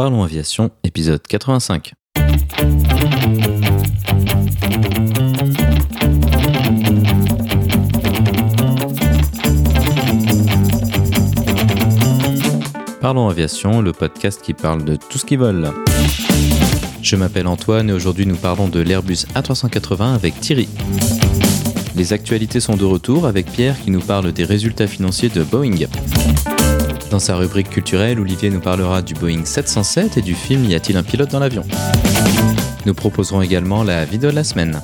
Parlons Aviation, épisode 85. Parlons Aviation, le podcast qui parle de tout ce qui vole. Je m'appelle Antoine et aujourd'hui nous parlons de l'Airbus A380 avec Thierry. Les actualités sont de retour avec Pierre qui nous parle des résultats financiers de Boeing. Dans sa rubrique culturelle, Olivier nous parlera du Boeing 707 et du film Y a-t-il un pilote dans l'avion? Nous proposerons également la vidéo de la semaine.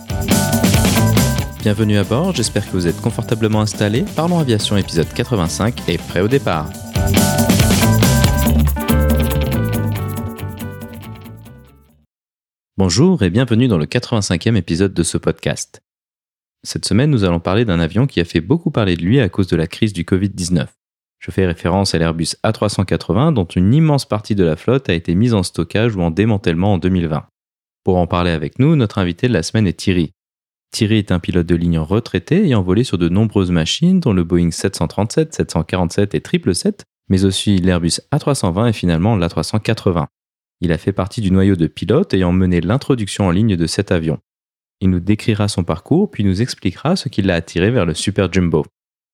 Bienvenue à bord, j'espère que vous êtes confortablement installés. Parlons Aviation épisode 85 et prêt au départ. Bonjour et bienvenue dans le 85e épisode de ce podcast. Cette semaine, nous allons parler d'un avion qui a fait beaucoup parler de lui à cause de la crise du Covid-19. Je fais référence à l'Airbus A380 dont une immense partie de la flotte a été mise en stockage ou en démantèlement en 2020. Pour en parler avec nous, notre invité de la semaine est Thierry. Thierry est un pilote de ligne retraité ayant volé sur de nombreuses machines dont le Boeing 737, 747 et 777, mais aussi l'Airbus A320 et finalement l'A380. Il a fait partie du noyau de pilotes ayant mené l'introduction en ligne de cet avion. Il nous décrira son parcours puis nous expliquera ce qui l'a attiré vers le Super Jumbo.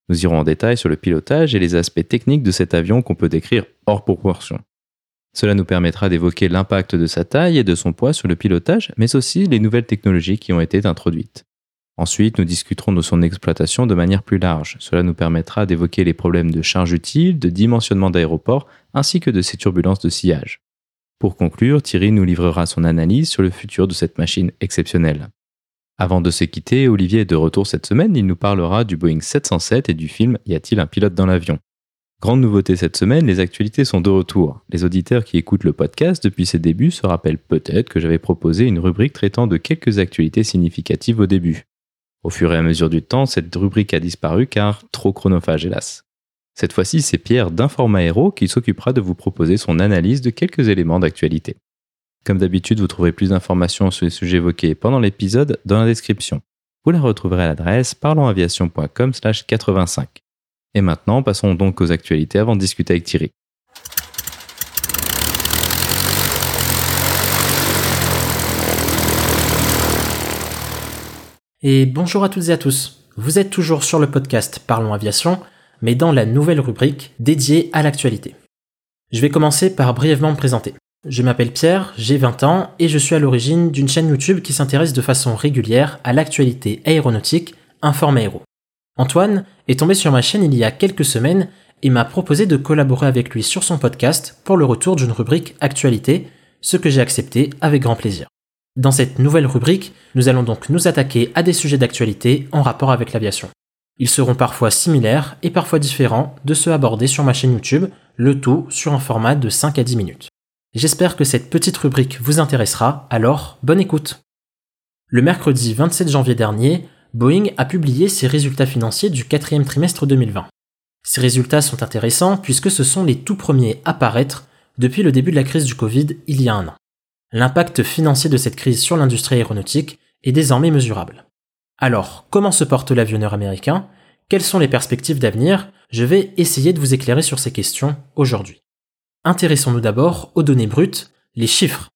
Nous irons en détail sur le pilotage et les aspects techniques de cet avion qu'on peut décrire hors proportion. Cela nous permettra d'évoquer l'impact de sa taille et de son poids sur le pilotage, mais aussi les nouvelles technologies qui ont été introduites. Ensuite, nous discuterons de son exploitation de manière plus large. Cela nous permettra d'évoquer les problèmes de charge utile, de dimensionnement d'aéroport, ainsi que de ses turbulences de sillage. Pour conclure, Thierry nous livrera son analyse sur le futur de cette machine exceptionnelle. Avant de se quitter, Olivier est de retour cette semaine, il nous parlera du Boeing 707 et du film Y a-t-il un pilote dans l'avion? Grande nouveauté cette semaine, les actualités sont de retour. Les auditeurs qui écoutent le podcast depuis ses débuts se rappellent peut-être que j'avais proposé une rubrique traitant de quelques actualités significatives au début. Au fur et à mesure du temps, cette rubrique a disparu car trop chronophage hélas. Cette fois-ci, c'est Pierre d'Informa Hero qui s'occupera de vous proposer son analyse de quelques éléments d'actualité. Comme d'habitude, vous trouverez plus d'informations sur les sujets évoqués pendant l'épisode dans la description. Vous la retrouverez à l'adresse parlonsaviation.com/85. Et maintenant, passons donc aux actualités avant de discuter avec Thierry. Et bonjour à toutes et à tous. Vous êtes toujours sur le podcast Parlons Aviation, mais dans la nouvelle rubrique dédiée à l'actualité. Je vais commencer par brièvement me présenter. Je m'appelle Pierre, j'ai 20 ans et je suis à l'origine d'une chaîne YouTube qui s'intéresse de façon régulière à l'actualité aéronautique Informe Aéro. Antoine est tombé sur ma chaîne il y a quelques semaines et m'a proposé de collaborer avec lui sur son podcast pour le retour d'une rubrique actualité, ce que j'ai accepté avec grand plaisir. Dans cette nouvelle rubrique, nous allons donc nous attaquer à des sujets d'actualité en rapport avec l'aviation. Ils seront parfois similaires et parfois différents de ceux abordés sur ma chaîne YouTube, le tout sur un format de 5 à 10 minutes. J'espère que cette petite rubrique vous intéressera, alors bonne écoute. Le mercredi 27 janvier dernier, Boeing a publié ses résultats financiers du quatrième trimestre 2020. Ces résultats sont intéressants puisque ce sont les tout premiers à paraître depuis le début de la crise du Covid il y a un an. L'impact financier de cette crise sur l'industrie aéronautique est désormais mesurable. Alors, comment se porte l'avionneur américain? Quelles sont les perspectives d'avenir? Je vais essayer de vous éclairer sur ces questions aujourd'hui. Intéressons-nous d'abord aux données brutes, les chiffres.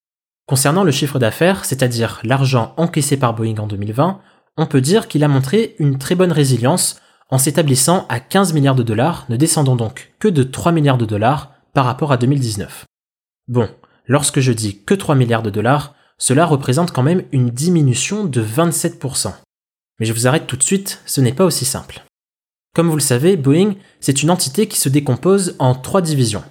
Concernant le chiffre d'affaires, c'est-à-dire l'argent encaissé par Boeing en 2020, on peut dire qu'il a montré une très bonne résilience en s'établissant à 15 milliards de dollars, ne descendant donc que de 3 milliards de dollars par rapport à 2019. Bon, lorsque je dis que 3 milliards de dollars, cela représente quand même une diminution de 27%. Mais je vous arrête tout de suite, ce n'est pas aussi simple. Comme vous le savez, Boeing, c'est une entité qui se décompose en trois divisions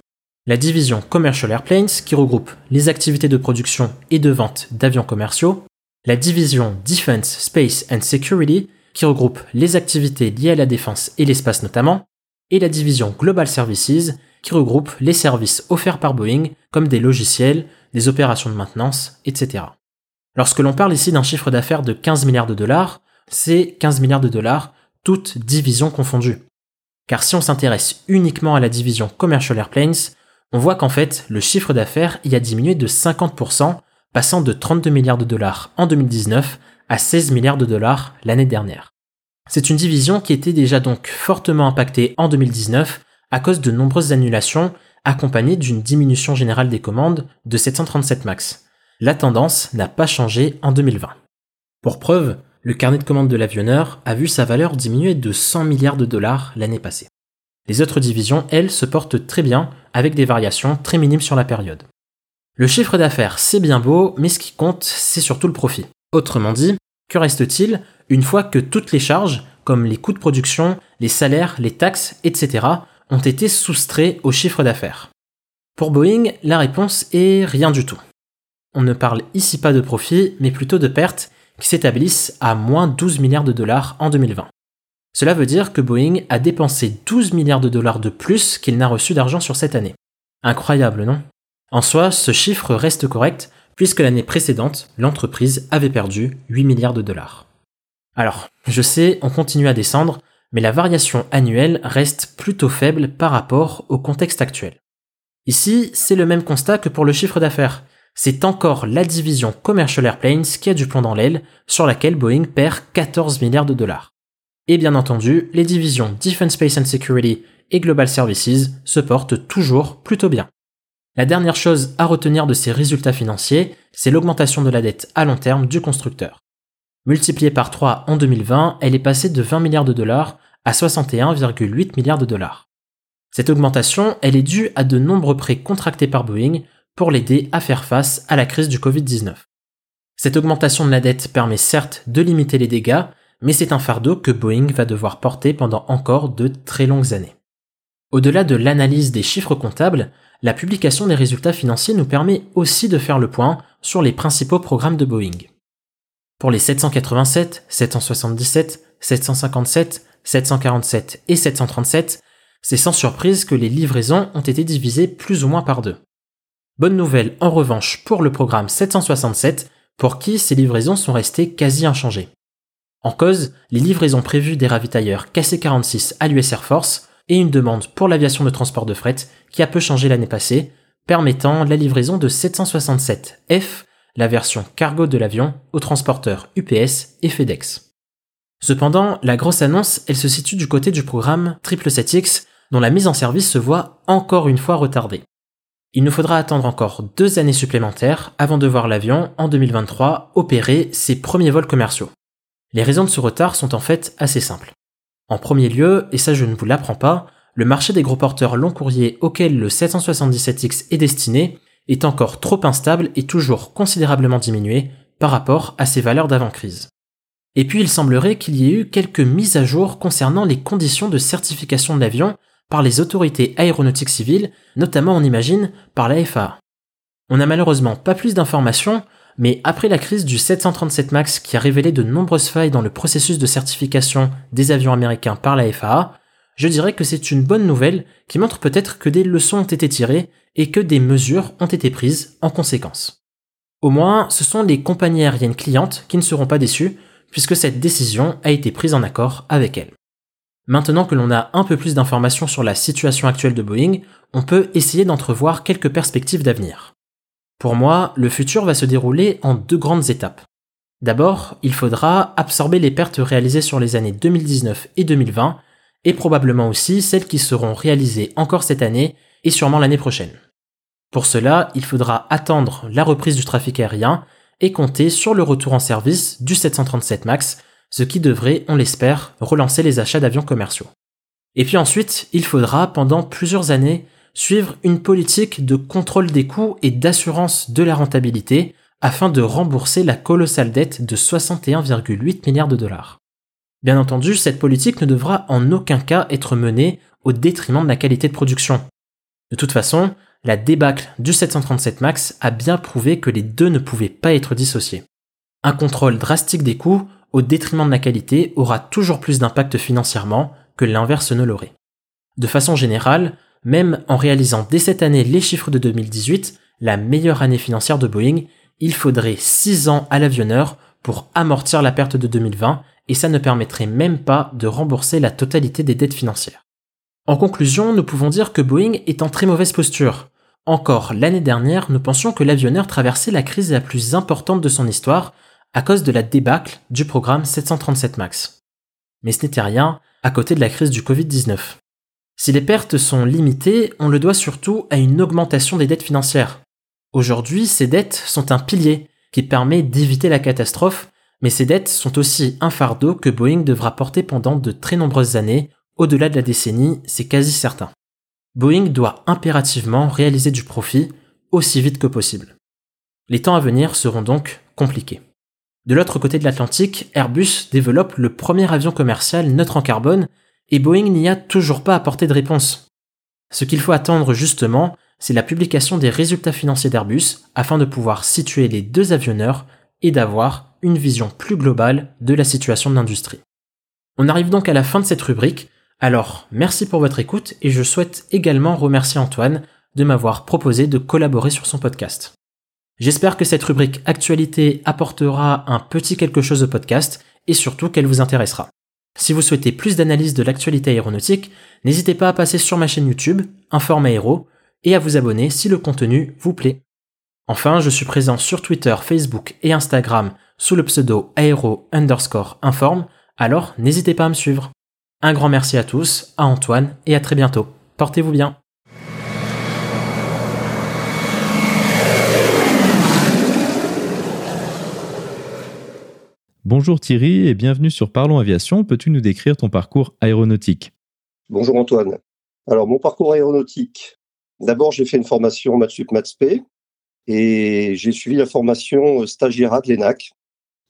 la division Commercial Airplanes qui regroupe les activités de production et de vente d'avions commerciaux, la division Defense, Space and Security qui regroupe les activités liées à la défense et l'espace notamment, et la division Global Services qui regroupe les services offerts par Boeing comme des logiciels, des opérations de maintenance, etc. Lorsque l'on parle ici d'un chiffre d'affaires de 15 milliards de dollars, c'est 15 milliards de dollars, toutes divisions confondues. Car si on s'intéresse uniquement à la division Commercial Airplanes, on voit qu'en fait, le chiffre d'affaires y a diminué de 50%, passant de 32 milliards de dollars en 2019 à 16 milliards de dollars l'année dernière. C'est une division qui était déjà donc fortement impactée en 2019 à cause de nombreuses annulations accompagné d'une diminution générale des commandes de 737 MAX. La tendance n'a pas changé en 2020. Pour preuve, le carnet de commandes de l'avionneur a vu sa valeur diminuer de 100 milliards de dollars l'année passée. Les autres divisions, elles, se portent très bien, avec des variations très minimes sur la période. Le chiffre d'affaires, c'est bien beau, mais ce qui compte, c'est surtout le profit. Autrement dit, que reste-t-il une fois que toutes les charges, comme les coûts de production, les salaires, les taxes, etc., ont été soustraits au chiffre d'affaires? Pour Boeing, la réponse est rien du tout. On ne parle ici pas de profit, mais plutôt de pertes qui s'établissent à moins 12 milliards de dollars en 2020. Cela veut dire que Boeing a dépensé 12 milliards de dollars de plus qu'il n'a reçu d'argent sur cette année. Incroyable, non? En soi, ce chiffre reste correct, puisque l'année précédente, l'entreprise avait perdu 8 milliards de dollars. Alors, je sais, on continue à descendre, mais la variation annuelle reste plutôt faible par rapport au contexte actuel. Ici, c'est le même constat que pour le chiffre d'affaires. C'est encore la division Commercial Airplanes qui a du plomb dans l'aile, sur laquelle Boeing perd 14 milliards de dollars. Et bien entendu, les divisions Defense Space and Security et Global Services se portent toujours plutôt bien. La dernière chose à retenir de ces résultats financiers, c'est l'augmentation de la dette à long terme du constructeur. Multipliée par 3 en 2020, elle est passée de 20 milliards de dollars à 61,8 milliards de dollars. Cette augmentation, elle est due à de nombreux prêts contractés par Boeing pour l'aider à faire face à la crise du Covid-19. Cette augmentation de la dette permet certes de limiter les dégâts, mais c'est un fardeau que Boeing va devoir porter pendant encore de très longues années. Au-delà de l'analyse des chiffres comptables, la publication des résultats financiers nous permet aussi de faire le point sur les principaux programmes de Boeing. Pour les 787, 777, 757, 747 et 737, c'est sans surprise que les livraisons ont été divisées plus ou moins par deux. Bonne nouvelle en revanche pour le programme 767, pour qui ces livraisons sont restées quasi inchangées. En cause, les livraisons prévues des ravitailleurs KC-46 à l'US Air Force et une demande pour l'aviation de transport de fret qui a peu changé l'année passée, permettant la livraison de 767F, la version cargo de l'avion, aux transporteurs UPS et FedEx. Cependant, la grosse annonce, elle se situe du côté du programme 777X, dont la mise en service se voit encore une fois retardée. Il nous faudra attendre encore deux années supplémentaires avant de voir l'avion, en 2023, opérer ses premiers vols commerciaux. Les raisons de ce retard sont en fait assez simples. En premier lieu, et ça je ne vous l'apprends pas, le marché des gros porteurs long courrier auquel le 777X est destiné est encore trop instable et toujours considérablement diminué par rapport à ses valeurs d'avant-crise. Et puis il semblerait qu'il y ait eu quelques mises à jour concernant les conditions de certification de l'avion par les autorités aéronautiques civiles, notamment on imagine par la FAA. On n'a malheureusement pas plus d'informations, mais après la crise du 737 MAX qui a révélé de nombreuses failles dans le processus de certification des avions américains par la FAA, je dirais que c'est une bonne nouvelle qui montre peut-être que des leçons ont été tirées et que des mesures ont été prises en conséquence. Au moins, ce sont les compagnies aériennes clientes qui ne seront pas déçues, puisque cette décision a été prise en accord avec elles. Maintenant que l'on a un peu plus d'informations sur la situation actuelle de Boeing, on peut essayer d'entrevoir quelques perspectives d'avenir. Pour moi, le futur va se dérouler en deux grandes étapes. D'abord, il faudra absorber les pertes réalisées sur les années 2019 et 2020, et probablement aussi celles qui seront réalisées encore cette année et sûrement l'année prochaine. Pour cela, il faudra attendre la reprise du trafic aérien et compter sur le retour en service du 737 MAX, ce qui devrait, on l'espère, relancer les achats d'avions commerciaux. Et puis ensuite, il faudra, pendant plusieurs années, suivre une politique de contrôle des coûts et d'assurance de la rentabilité afin de rembourser la colossale dette de 61,8 milliards de dollars. Bien entendu, cette politique ne devra en aucun cas être menée au détriment de la qualité de production. De toute façon, la débâcle du 737 MAX a bien prouvé que les deux ne pouvaient pas être dissociés. Un contrôle drastique des coûts au détriment de la qualité aura toujours plus d'impact financièrement que l'inverse ne l'aurait. De façon générale, même en réalisant dès cette année les chiffres de 2018, la meilleure année financière de Boeing, il faudrait 6 ans à l'avionneur pour amortir la perte de 2020 et ça ne permettrait même pas de rembourser la totalité des dettes financières. En conclusion, nous pouvons dire que Boeing est en très mauvaise posture. Encore l'année dernière, nous pensions que l'avionneur traversait la crise la plus importante de son histoire à cause de la débâcle du programme 737 MAX. Mais ce n'était rien à côté de la crise du Covid-19. Si les pertes sont limitées, on le doit surtout à une augmentation des dettes financières. Aujourd'hui, ces dettes sont un pilier qui permet d'éviter la catastrophe, mais ces dettes sont aussi un fardeau que Boeing devra porter pendant de très nombreuses années, au-delà de la décennie, c'est quasi certain. Boeing doit impérativement réaliser du profit aussi vite que possible. Les temps à venir seront donc compliqués. De l'autre côté de l'Atlantique, Airbus développe le premier avion commercial neutre en carbone et Boeing n'y a toujours pas apporté de réponse. Ce qu'il faut attendre justement, c'est la publication des résultats financiers d'Airbus afin de pouvoir situer les deux avionneurs et d'avoir une vision plus globale de la situation de l'industrie. On arrive donc à la fin de cette rubrique, alors merci pour votre écoute et je souhaite également remercier Antoine de m'avoir proposé de collaborer sur son podcast. J'espère que cette rubrique actualité apportera un petit quelque chose au podcast et surtout qu'elle vous intéressera. Si vous souhaitez plus d'analyse de l'actualité aéronautique, n'hésitez pas à passer sur ma chaîne YouTube, Informe Aéro, et à vous abonner si le contenu vous plaît. Enfin, je suis présent sur Twitter, Facebook et Instagram sous le pseudo aéro underscore informe, alors n'hésitez pas à me suivre. Un grand merci à tous, à Antoine et à très bientôt. Portez-vous bien. Bonjour Thierry et bienvenue sur Parlons Aviation. Peux-tu nous décrire ton parcours aéronautique? Bonjour Antoine. Alors mon parcours aéronautique, d'abord j'ai fait une formation Matsup Matspé et j'ai suivi la formation stagiaire de l'ENAC.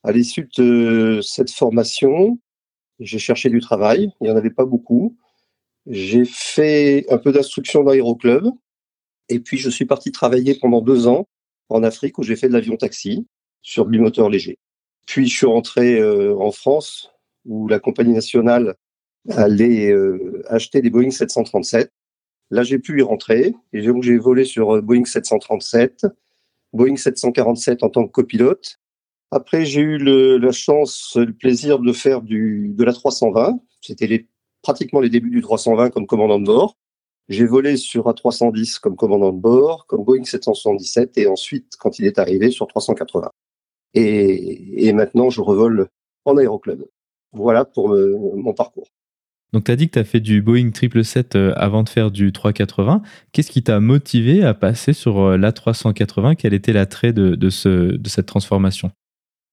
À l'issue de cette formation, j'ai cherché du travail, il n'y en avait pas beaucoup. J'ai fait un peu d'instruction dans l'aéroclub et puis je suis parti travailler pendant deux ans en Afrique où j'ai fait de l'avion taxi sur bimoteur léger. Puis je suis rentré euh, en France où la compagnie nationale allait euh, acheter des Boeing 737. Là, j'ai pu y rentrer et donc j'ai volé sur euh, Boeing 737, Boeing 747 en tant que copilote. Après, j'ai eu le, la chance, le plaisir de faire du, de la 320. C'était les, pratiquement les débuts du 320 comme commandant de bord. J'ai volé sur A310 comme commandant de bord, comme Boeing 777 et ensuite, quand il est arrivé, sur 380. Et, maintenant, je revole en aéroclub. Voilà pour mon parcours. Donc, tu as dit que tu as fait du Boeing 777 euh, avant de faire du 380. Qu'est-ce qui t'a motivé à passer sur euh, l'A380 Quel était l'attrait de, de, ce, de cette transformation?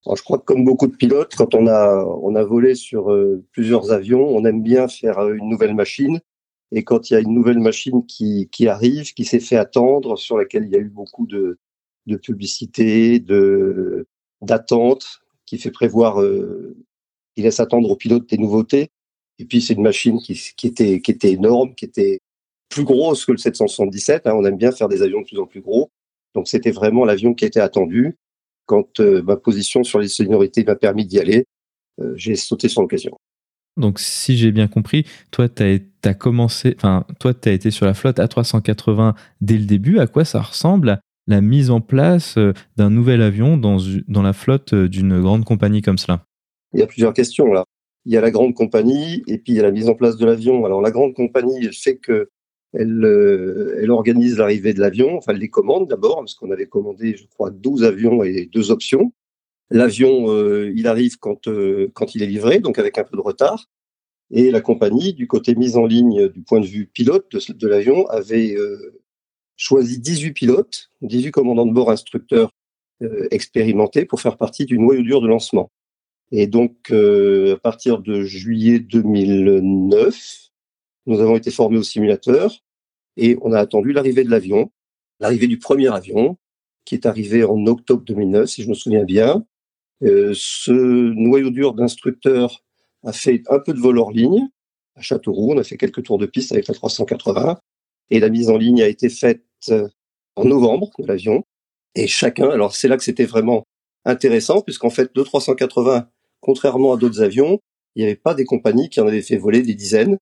Je crois que comme beaucoup de pilotes, quand on a, on a volé sur euh, plusieurs avions, on aime bien faire une nouvelle machine. Et quand il y a une nouvelle machine qui, qui arrive, qui s'est fait attendre, sur laquelle il y a eu beaucoup de, de publicité, de, d'attente qui fait prévoir, euh, qui laisse attendre aux pilotes des nouveautés. Et puis c'est une machine qui, était qui était énorme, qui était plus grosse que le 777. Hein. On aime bien faire des avions de plus en plus gros. Donc c'était vraiment l'avion qui était attendu. Quand euh, ma position sur les seniorités m'a permis d'y aller, euh, j'ai sauté sur l'occasion. Donc, si j'ai bien compris, toi, tu as, commencé, enfin, toi, tu as été sur la flotte A380 dès le début. À quoi ça ressemble? La mise en place euh, d'un nouvel avion dans, la flotte euh, d'une grande compagnie comme cela? Il y a plusieurs questions là. Il y a la grande compagnie et puis il y a la mise en place de l'avion. Alors la grande compagnie, elle fait que elle, euh, elle organise l'arrivée de l'avion, enfin elle les commande d'abord, parce qu'on avait commandé, je crois, 12 avions et deux options. L'avion, il arrive quand, il est livré, donc avec un peu de retard. Et la compagnie, du côté mise en ligne du point de vue pilote de l'avion, avait choisi 18 pilotes, 18 commandants de bord instructeurs euh, expérimentés pour faire partie du noyau dur de lancement. Et donc, euh, à partir de juillet 2009, nous avons été formés au simulateur et on a attendu l'arrivée de l'avion, l'arrivée du premier avion, qui est arrivé en octobre 2009, si je me souviens bien. Euh, ce noyau dur d'instructeurs a fait un peu de vol hors ligne à Châteauroux. On a fait quelques tours de piste avec la 380 et la mise en ligne a été faite euh, en novembre de l'avion. Et chacun, alors c'est là que c'était vraiment intéressant, puisqu'en fait, le 380, contrairement à d'autres avions, il n'y avait pas des compagnies qui en avaient fait voler des dizaines.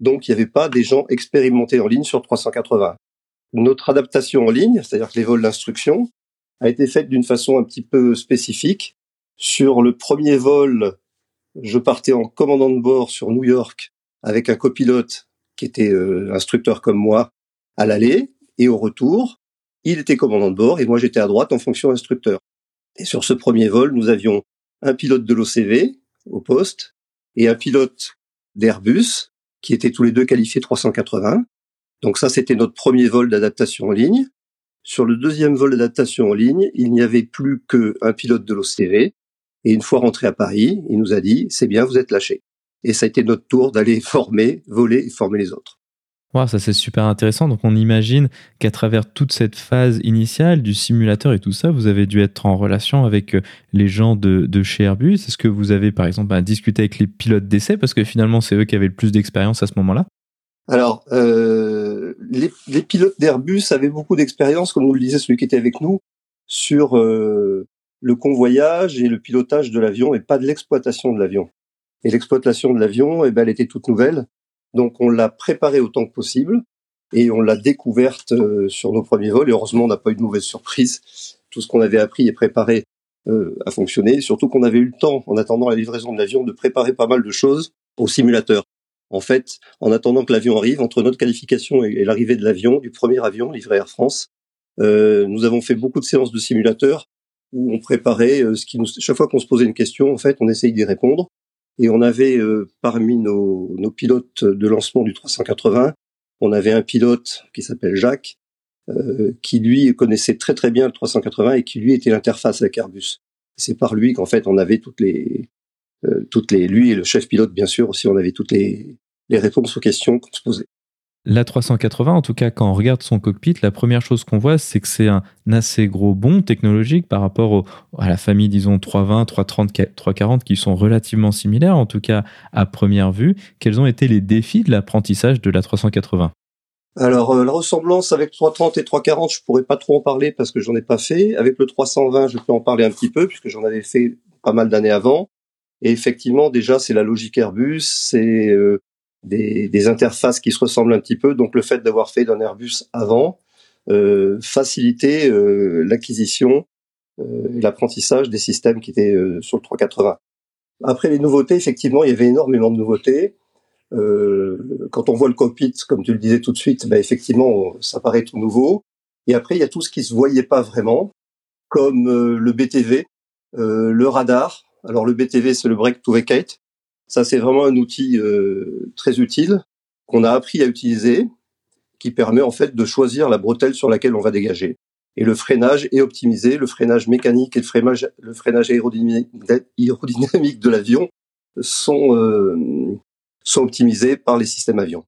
Donc, il n'y avait pas des gens expérimentés en ligne sur 380. Notre adaptation en ligne, c'est-à-dire que les vols d'instruction, a été faite d'une façon un petit peu spécifique. Sur le premier vol, je partais en commandant de bord sur New York avec un copilote qui était euh, instructeur comme moi à l'aller et au retour. Il était commandant de bord et moi j'étais à droite en fonction instructeur. Et sur ce premier vol, nous avions un pilote de l'OCV au poste et un pilote d'Airbus qui étaient tous les deux qualifiés 380. Donc ça, c'était notre premier vol d'adaptation en ligne. Sur le deuxième vol d'adaptation en ligne, il n'y avait plus qu'un pilote de l'OCV. Et une fois rentré à Paris, il nous a dit, c'est bien, vous êtes lâché. Et ça a été notre tour d'aller former, voler et former les autres. Wow, ça c'est super intéressant. Donc on imagine qu'à travers toute cette phase initiale du simulateur et tout ça, vous avez dû être en relation avec euh, les gens de, de chez Airbus. Est-ce que vous avez par exemple bah, discuté avec les pilotes d'essai? Parce que finalement c'est eux qui avaient le plus d'expérience à ce moment-là alors, euh, les, les, pilotes d'Airbus avaient beaucoup d'expérience, comme nous le disait celui qui était avec nous, sur euh, le convoyage et le pilotage de l'avion, et pas de l'exploitation de l'avion. Et l'exploitation de l'avion, eh ben, elle était toute nouvelle, donc on l'a préparée autant que possible, et on l'a découverte euh, sur nos premiers vols. Et heureusement, on n'a pas eu de mauvaise surprise. Tout ce qu'on avait appris et préparé euh, a fonctionné. Surtout qu'on avait eu le temps, en attendant la livraison de l'avion, de préparer pas mal de choses au simulateur. En fait, en attendant que l'avion arrive, entre notre qualification et, l'arrivée de l'avion, du premier avion livré Air France, euh, nous avons fait beaucoup de séances de simulateurs où on préparait euh, ce qui nous, chaque fois qu'on se posait une question, en fait, on essayait d'y répondre. Et on avait euh, parmi nos, nos, pilotes de lancement du 380, on avait un pilote qui s'appelle Jacques, euh, qui lui connaissait très très bien le 380 et qui lui était l'interface avec Airbus. C'est par lui qu'en fait on avait toutes les euh, toutes les, lui et le chef pilote, bien sûr, aussi, on avait toutes les, les réponses aux questions qu'on se posait. La 380, en tout cas, quand on regarde son cockpit, la première chose qu'on voit, c'est que c'est un assez gros bond technologique par rapport à la famille, disons, 320, 330, 340, qui sont relativement similaires, en tout cas à première vue. Quels ont été les défis de l'apprentissage de la 380 alors euh, la ressemblance avec 330 et 340, je pourrais pas trop en parler parce que j'en ai pas fait. Avec le 320, je peux en parler un petit peu puisque j'en avais fait pas mal d'années avant. Et effectivement, déjà, c'est la logique Airbus, c'est euh, des, des, interfaces qui se ressemblent un petit peu. Donc, le fait d'avoir fait d'un Airbus avant euh, facilitait euh, l'acquisition euh, et l'apprentissage des systèmes qui étaient euh, sur le 380. Après les nouveautés, effectivement, il y avait énormément de nouveautés. quand on voit le cockpit, comme tu le disais tout de suite, bah, effectivement, ça paraît tout nouveau. Et après, il y a tout ce qui se voyait pas vraiment, comme le BTV, le radar, alors le BTV, c'est le Break to Vacate. Ça, c'est vraiment un outil euh, très utile qu'on a appris à utiliser, qui permet en fait de choisir la bretelle sur laquelle on va dégager. Et le freinage est optimisé, le freinage mécanique et le freinage, aérodynamique, de l'avion sont, euh, sont optimisés par les systèmes avions.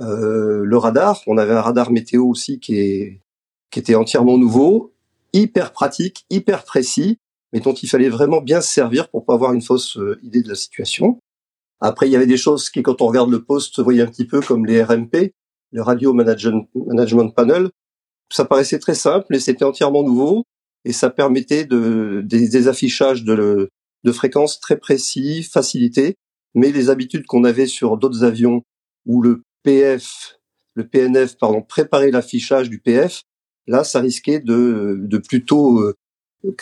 Euh, le radar, on avait un radar météo aussi qui, est, qui était entièrement nouveau, hyper pratique, hyper précis, mais dont il fallait vraiment bien se servir pour pas avoir une fausse euh, idée de la situation. Après, il y avait des choses qui, quand on regarde le poste, se voyaient un petit peu comme les RMP, le Radio Management, Panel. Ça paraissait très simple et c'était entièrement nouveau et ça permettait de, des, affichages de, fréquences très précis, facilités. Mais les habitudes qu'on avait sur d'autres avions où le PF, le PNF, pardon, préparait l'affichage du PF, là, ça risquait de, de plutôt euh,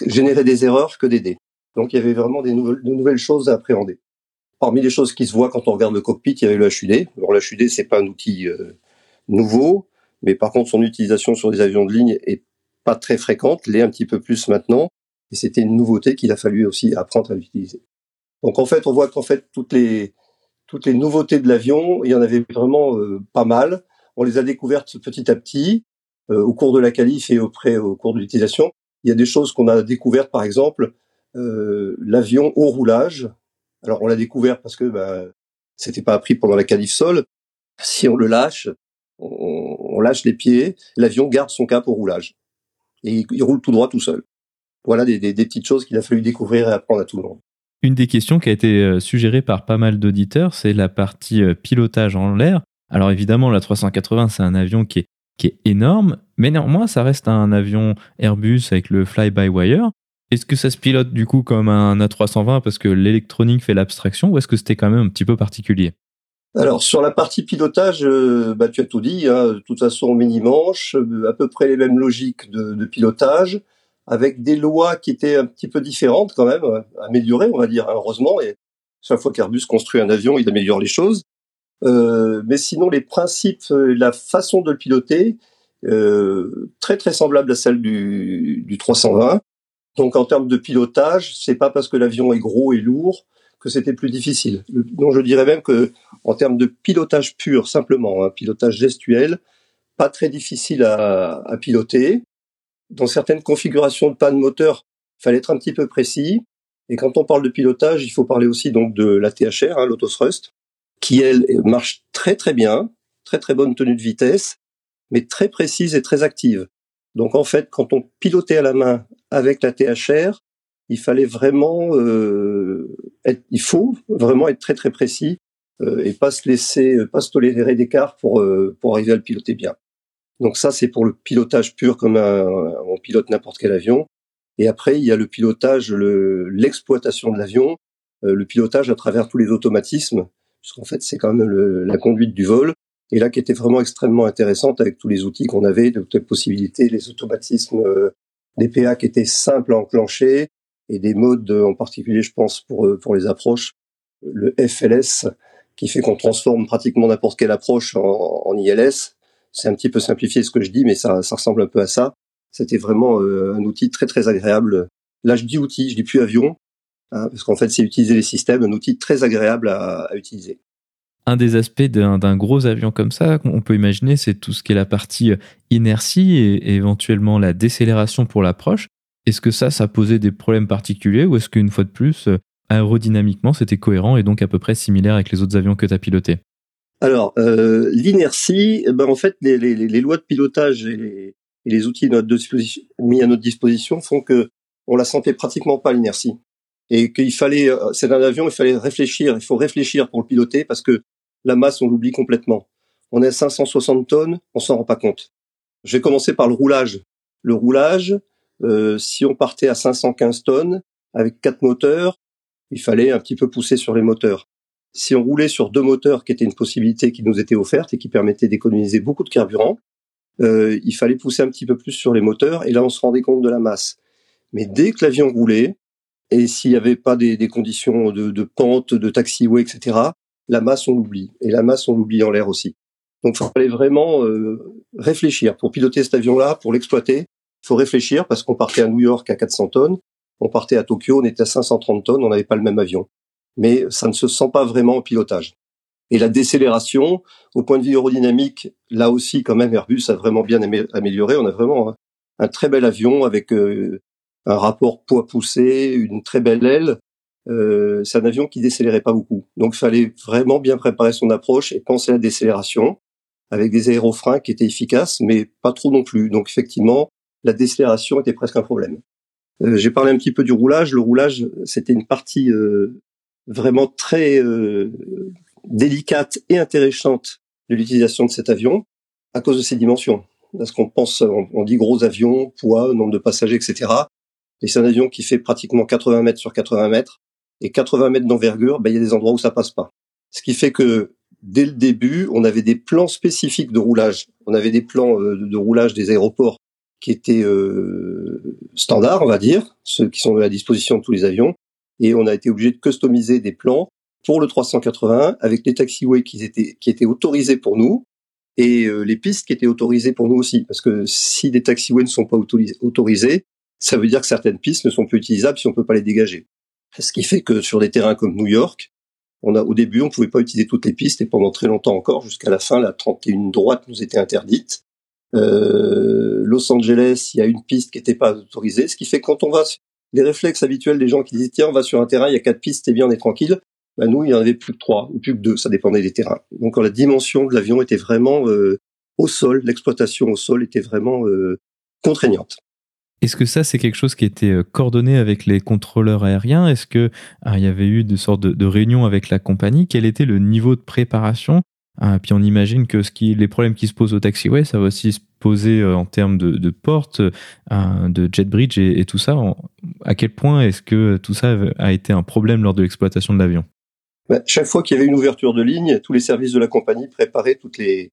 générer des erreurs que d'aider. Donc il y avait vraiment des de nouvelles choses à appréhender. Parmi les choses qui se voient quand on regarde le cockpit, il y avait le HUD. Alors le HUD, c'est pas un outil euh, nouveau, mais par contre son utilisation sur des avions de ligne est pas très fréquente, l'est un petit peu plus maintenant, et c'était une nouveauté qu'il a fallu aussi apprendre à l'utiliser. Donc en fait, on voit qu'en fait toutes les toutes les nouveautés de l'avion, il y en avait vraiment euh, pas mal. On les a découvertes petit à petit euh, au cours de la qualif et auprès au cours de l'utilisation. Il y a des choses qu'on a découvertes, par exemple, euh, l'avion au roulage. Alors on l'a découvert parce que bah, c'était pas appris pendant la qualif sol. Si on le lâche, on, lâche les pieds, l'avion garde son cap au roulage et il, roule tout droit tout seul. Voilà des, des, des petites choses qu'il a fallu découvrir et apprendre à tout le monde. Une des questions qui a été euh, suggérée par pas mal d'auditeurs, c'est la partie euh, pilotage en l'air. Alors évidemment, la 380, c'est un avion qui est qui est énorme, mais néanmoins, ça reste un avion Airbus avec le fly-by-wire. Est-ce que ça se pilote du coup comme un A320 parce que l'électronique fait l'abstraction ou est-ce que c'était quand même un petit peu particulier? Alors sur la partie pilotage, euh, bah, tu as tout dit. Hein. De toute façon, mini-manche, euh, à peu près les mêmes logiques de, de, pilotage, avec des lois qui étaient un petit peu différentes quand même, euh, améliorées, on va dire, hein, heureusement. Et chaque fois qu'Airbus construit un avion, il améliore les choses. Euh, mais sinon, les principes, la façon de le piloter, euh, très très semblable à celle du, du 320. Donc en termes de pilotage, c'est pas parce que l'avion est gros et lourd que c'était plus difficile. Donc je dirais même que en termes de pilotage pur, simplement, un hein, pilotage gestuel, pas très difficile à, à, piloter. Dans certaines configurations de panne moteur, fallait être un petit peu précis. Et quand on parle de pilotage, il faut parler aussi donc de la THR, hein, l'autothrust, qui elle marche très très bien, très très bonne tenue de vitesse, mais très précise et très active. Donc en fait, quand on pilotait à la main avec la THR, il fallait vraiment euh, être, il faut vraiment être très très précis euh, et pas se laisser, pas se tolérer d'écart pour euh, pour arriver à le piloter bien. Donc ça c'est pour le pilotage pur comme un, on pilote n'importe quel avion. Et après il y a le pilotage, l'exploitation de l'avion, le pilotage à travers tous les automatismes, puisqu'en fait c'est quand même la conduite du vol. Et là qui était vraiment extrêmement intéressante avec tous les outils qu'on avait, toutes les possibilités, les automatismes, des PA qui étaient simples à enclencher, et des modes en particulier, je pense, pour, euh, pour les approches, le FLS, qui fait qu'on transforme pratiquement n'importe quelle approche en, en ILS. C'est un petit peu simplifié ce que je dis, mais ça, ça ressemble un peu à ça. C'était vraiment euh, un outil très très agréable. Là, je dis outil, je dis plus avion, hein, parce qu'en fait, c'est utiliser les systèmes, un outil très agréable à, à utiliser. Un des aspects d'un gros avion comme ça, on peut imaginer, c'est tout ce qui est la partie euh, inertie et éventuellement la décélération pour l'approche. Est-ce que ça, ça posait des problèmes particuliers ou est-ce qu'une fois de plus, euh, aérodynamiquement, c'était cohérent et donc à peu près similaire avec les autres avions que tu as pilotés? Alors, euh, l'inertie, eh ben, en fait, les, lois de pilotage et les, outils mis à notre disposition font que on la sentait pratiquement pas l'inertie et qu'il fallait, c'est un avion, il fallait réfléchir, il faut réfléchir pour le piloter parce que la masse, on l'oublie complètement. On est à 560 tonnes, on s'en rend pas compte. Je vais commencer par le roulage. Le roulage, euh, si on partait à 515 tonnes avec quatre moteurs, il fallait un petit peu pousser sur les moteurs. Si on roulait sur deux moteurs, qui était une possibilité qui nous était offerte et qui permettait d'économiser beaucoup de carburant, euh, il fallait pousser un petit peu plus sur les moteurs et là on se rendait compte de la masse. Mais dès que l'avion roulait, et s'il n'y avait pas des, des conditions de, de, pente, de taxiway, etc., la masse on l'oublie. Et la masse on l'oublie en l'air aussi. Donc il fallait vraiment euh, réfléchir pour piloter cet avion-là, pour l'exploiter faut réfléchir parce qu'on partait à New York à 400 tonnes, on partait à Tokyo, on était à 530 tonnes, on n'avait pas le même avion. Mais ça ne se sent pas vraiment au pilotage. Et la décélération, au point de vue aérodynamique, là aussi, quand même, Airbus a vraiment bien amélioré. On a vraiment un, très bel avion avec euh, un rapport poids poussé, une très belle aile. Euh, c'est un avion qui décélérait pas beaucoup. Donc, il fallait vraiment bien préparer son approche et penser à la décélération avec des aérofreins qui étaient efficaces, mais pas trop non plus. Donc, effectivement, la décélération était presque un problème. Euh, j'ai parlé un petit peu du roulage. Le roulage, c'était une partie euh, vraiment très euh, délicate et intéressante de l'utilisation de cet avion à cause de ses dimensions. Parce qu'on pense, on, dit gros avion, poids, nombre de passagers, etc. Et c'est un avion qui fait pratiquement 80 mètres sur 80 mètres. Et 80 mètres d'envergure, ben, il y a des endroits où ça passe pas. Ce qui fait que dès le début, on avait des plans spécifiques de roulage. On avait des plans de roulage des aéroports qui étaient euh, standards, on va dire, ceux qui sont à la disposition de tous les avions, et on a été obligé de customiser des plans pour le 381 avec les taxiways qui étaient qui étaient autorisés pour nous et euh, les pistes qui étaient autorisées pour nous aussi, parce que si des taxiways ne sont pas autorisés, ça veut dire que certaines pistes ne sont plus utilisables si on peut pas les dégager. Ce qui fait que sur des terrains comme New York, on a au début on pouvait pas utiliser toutes les pistes et pendant très longtemps encore jusqu'à la fin la 31 droite nous était interdite euh, Los Angeles, il y a une piste qui n'était pas autorisée, ce qui fait que quand on va, les réflexes habituels des gens qui disent tiens on va sur un terrain, il y a quatre pistes, c'est bien, on est tranquille. Ben nous, il y en avait plus que trois ou plus que deux, ça dépendait des terrains. Donc la dimension de l'avion était vraiment euh, au sol, l'exploitation au sol était vraiment euh, contraignante. Est-ce que ça, c'est quelque chose qui était euh, coordonné avec les contrôleurs aériens? Est-ce que ah, y avait eu de sortes de, réunions avec la compagnie? Quel était le niveau de préparation? Ah, puis on imagine que les problèmes qui se posent au taxiway, ça va aussi se poser euh, en termes de, de portes, euh, de jet bridge et, tout ça. à quel point est-ce que tout ça a été un problème lors de l'exploitation de l'avion? Bah, Chaque fois qu'il y avait une ouverture de ligne, tous les services de la compagnie préparaient toutes les,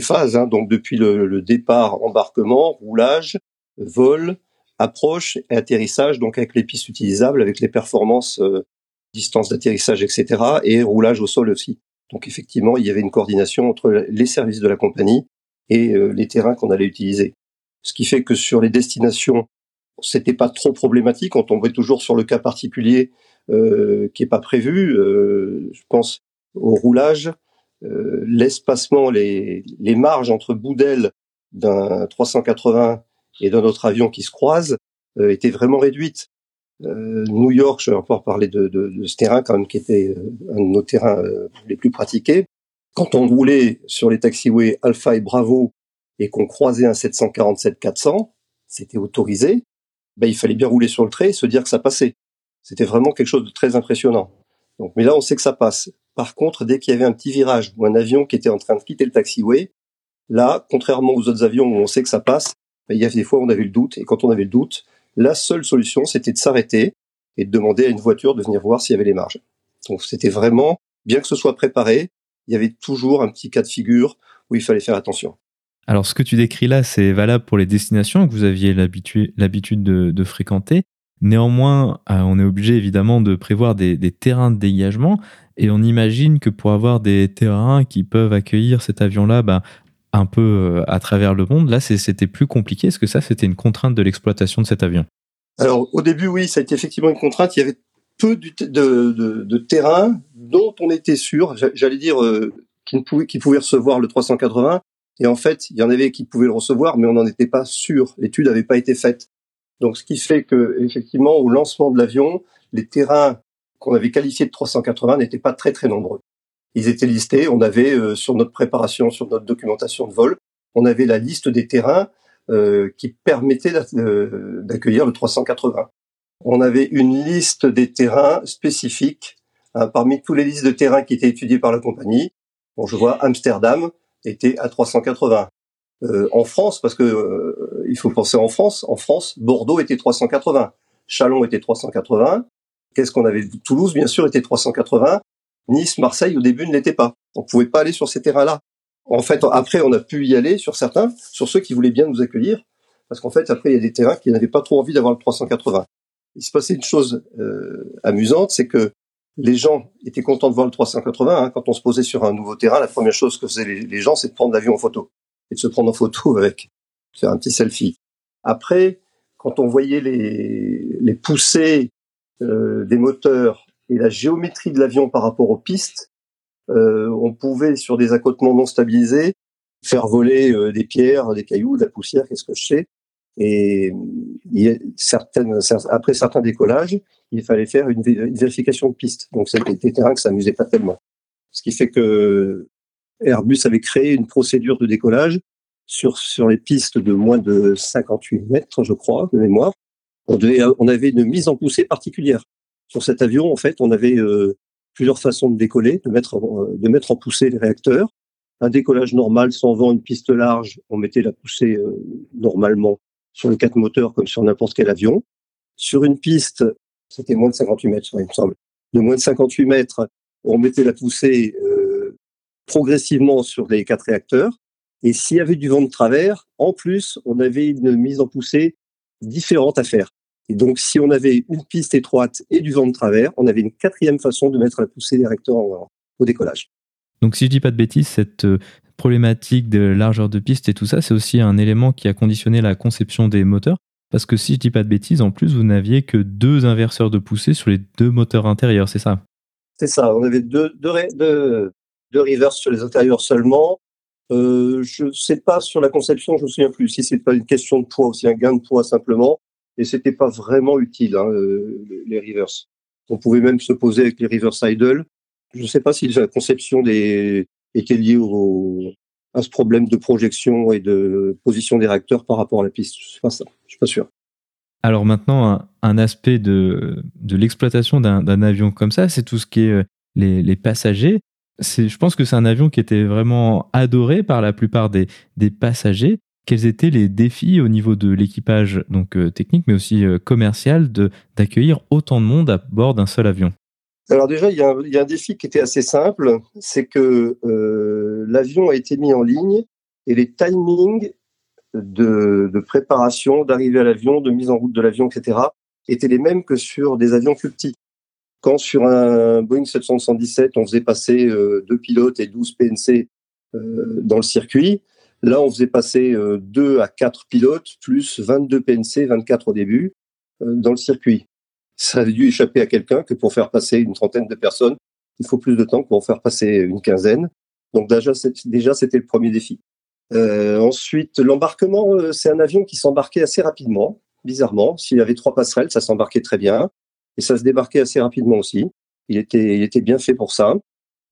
phases. Hein, donc depuis le, départ, embarquement, roulage, vol, approche et atterrissage, donc avec les pistes utilisables, avec les performances, euh, distance d'atterrissage, etc. et roulage au sol aussi. Donc effectivement, il y avait une coordination entre les services de la compagnie et euh, les terrains qu'on allait utiliser. Ce qui fait que sur les destinations, c'était pas trop problématique. On tombait toujours sur le cas particulier qui est pas prévu. je pense au roulage, l'espacement, les, les marges entre bout d'aile d'un 380 et d'un autre avion qui se croise étaient vraiment réduites. New York, je vais encore parler de, de, de, ce terrain quand même qui était un de nos terrains les plus pratiqués. Quand on roulait sur les taxiways Alpha et Bravo et qu'on croisait un 747-400, c'était autorisé, ben, il fallait bien rouler sur le trait et se dire que ça passait. C'était vraiment quelque chose de très impressionnant. Donc, mais là, on sait que ça passe. Par contre, dès qu'il y avait un petit virage ou un avion qui était en train de quitter le taxiway, là, contrairement aux autres avions où on sait que ça passe, il y a des fois où on avait le doute. Et quand on avait le doute, la seule solution, c'était de s'arrêter et de demander à une voiture de venir voir s'il y avait les marges. Donc, c'était vraiment, bien que ce soit préparé, il y avait toujours un petit cas de figure où il fallait faire attention. Alors, ce que tu décris là, c'est valable pour les destinations que vous aviez l'habitude de, fréquenter. Néanmoins, euh, on est obligé évidemment de prévoir des, terrains de dégagement et on imagine que pour avoir des terrains qui peuvent accueillir cet avion-là bah, un peu euh, à travers le monde, là c'était plus compliqué. Est-ce que ça c'était une contrainte de l'exploitation de cet avion? Alors au début oui, ça a été effectivement une contrainte. Il y avait peu de, de, terrains dont on était sûr, j'allais dire, euh, qui, pouvait, qui pouvaient recevoir le 380. Et en fait, il y en avait qui pouvaient le recevoir, mais on n'en était pas sûr. L'étude n'avait pas été faite. Donc, ce qui fait que, effectivement, au lancement de l'avion, les terrains qu'on avait qualifiés de 380 n'étaient pas très très nombreux. Ils étaient listés. On avait euh, sur notre préparation, sur notre documentation de vol, on avait la liste des terrains euh, qui permettaient d'accueillir le 380 on avait une liste des terrains spécifiques hein, parmi tous les listes de terrains qui étaient étudiés par la compagnie. Bon, je vois Amsterdam était à 380. Euh, en France, parce que euh, il faut penser en France, en France, Bordeaux était 380, Chalon était 380. Qu'est-ce qu'on avait? Toulouse, bien sûr, était 380. Nice, Marseille, au début, ne l'était pas. On pouvait pas aller sur ces terrains-là. En fait, après, on a pu y aller sur certains, sur ceux qui voulaient bien nous accueillir, parce qu'en fait, après, il y a des terrains qui n'avaient pas trop envie d'avoir le 380 il se passait une chose euh, amusante, c'est que les gens étaient contents de voir le 380. Hein. Quand on se posait sur un nouveau terrain, la première chose que faisaient les, gens, c'est de prendre l'avion en photo et de se prendre en photo avec, faire un petit selfie. Après, quand on voyait les, les poussées euh, des moteurs et la géométrie de l'avion par rapport aux pistes, euh, on pouvait, sur des accotements non stabilisés, faire voler des pierres, des cailloux, de la poussière, qu'est-ce que je sais, et certaines, après certains décollages, il fallait faire une, vérification de piste. Donc c'était des terrains que ça amusait pas tellement. Ce qui fait que Airbus avait créé une procédure de décollage sur, sur les pistes de moins de 58 mètres, je crois, de mémoire. On, devait, on avait une mise en poussée particulière. Sur cet avion, en fait, on avait euh, plusieurs façons de décoller, de mettre, de mettre en poussée les réacteurs. Un décollage normal sans vent, une piste large, on mettait la poussée euh, normalement sur les quatre moteurs comme sur n'importe quel avion. Sur une piste, c'était moins de 58 mètres, il me semble, de moins de 58 mètres, on mettait la poussée euh, progressivement sur les quatre réacteurs. Et s'il y avait du vent de travers, en plus, on avait une mise en poussée différente à faire. Et donc, si on avait une piste étroite et du vent de travers, on avait une quatrième façon de mettre la poussée des réacteurs au décollage. Donc, si je dis pas de bêtises, cette, euh, problématique de largeur de piste et tout ça, c'est aussi un élément qui a conditionné la conception des moteurs. Parce que si je dis pas de bêtises, en plus, vous n'aviez que deux inverseurs de poussée sur les deux moteurs intérieurs, c'est ça? C'est ça, on avait deux, deux, deux, deux reverse sur les intérieurs seulement. Euh, je ne sais pas sur la conception, je ne me souviens plus si c'est pas une question de poids ou si un gain de poids simplement. Et c'était pas vraiment utile, hein, euh, les reverse. On pouvait même se poser avec les reverse idle. Je ne sais pas si la conception des, était lié au, à ce problème de projection et de position des réacteurs par rapport à la piste. Je je suis pas sûr. Alors maintenant, un, aspect de, de l'exploitation d'un avion comme ça, c'est tout ce qui est euh, les, les passagers. Je pense que c'est un avion qui était vraiment adoré par la plupart des, des passagers. Quels étaient les défis au niveau de l'équipage donc euh, technique, mais aussi euh, commercial, d'accueillir autant de monde à bord d'un seul avion? Alors déjà, il y, a un, défi qui était assez simple, c'est que euh, l'avion a été mis en ligne et les timings de, préparation, d'arrivée à l'avion, de mise en route de l'avion, etc., étaient les mêmes que sur des avions plus petits. Quand sur un Boeing 777, on faisait passer deux pilotes et 12 PNC dans le circuit, là, on faisait passer deux à quatre pilotes plus 22 PNC, 24 au début, dans le circuit. ça avait dû échapper à quelqu'un que pour faire passer une trentaine de personnes, il faut plus de temps que pour faire passer une quinzaine. Donc déjà, déjà c'était le premier défi. Euh, ensuite, l'embarquement, euh, c'est un avion qui s'embarquait assez rapidement, bizarrement. S'il y avait trois passerelles, ça s'embarquait très bien. Et ça se débarquait assez rapidement aussi. Il était, il était bien fait pour ça.